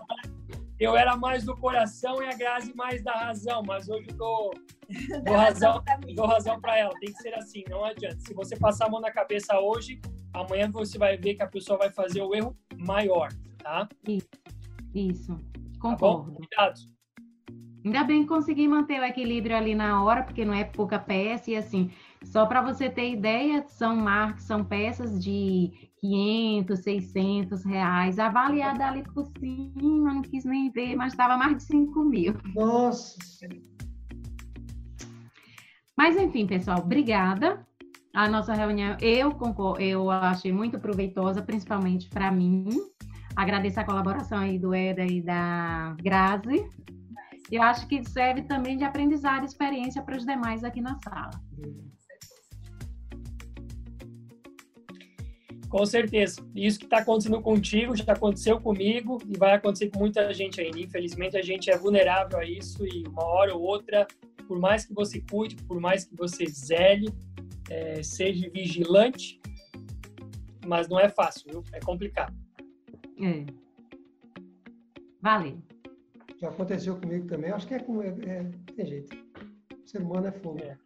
eu era mais do coração e a Grazi mais da razão, mas hoje eu dou, dou razão, dou razão para ela. Tem que ser assim, não adianta. Se você passar a mão na cabeça hoje, amanhã você vai ver que a pessoa vai fazer o erro maior, tá? Isso, concordo. Tá Cuidado. Ainda bem que consegui manter o equilíbrio ali na hora, porque não é pouca peça e assim, só para você ter ideia, são marcas, são peças de 500, 600 reais, avaliada ali por cima, não quis nem ver, mas estava mais de 5 mil. Nossa! Mas enfim, pessoal, obrigada a nossa reunião, eu concordo, eu achei muito proveitosa, principalmente para mim. Agradeço a colaboração aí do Eda e da Grazi. Eu acho que serve também de aprendizado e experiência para os demais aqui na sala. Com certeza. Isso que está acontecendo contigo já aconteceu comigo e vai acontecer com muita gente ainda. Infelizmente, a gente é vulnerável a isso e uma hora ou outra, por mais que você cuide, por mais que você zele, é, seja vigilante, mas não é fácil, viu? É complicado. É. Valeu. Já aconteceu comigo também. Acho que é com. É, é, tem jeito. O ser humano é fogo. É.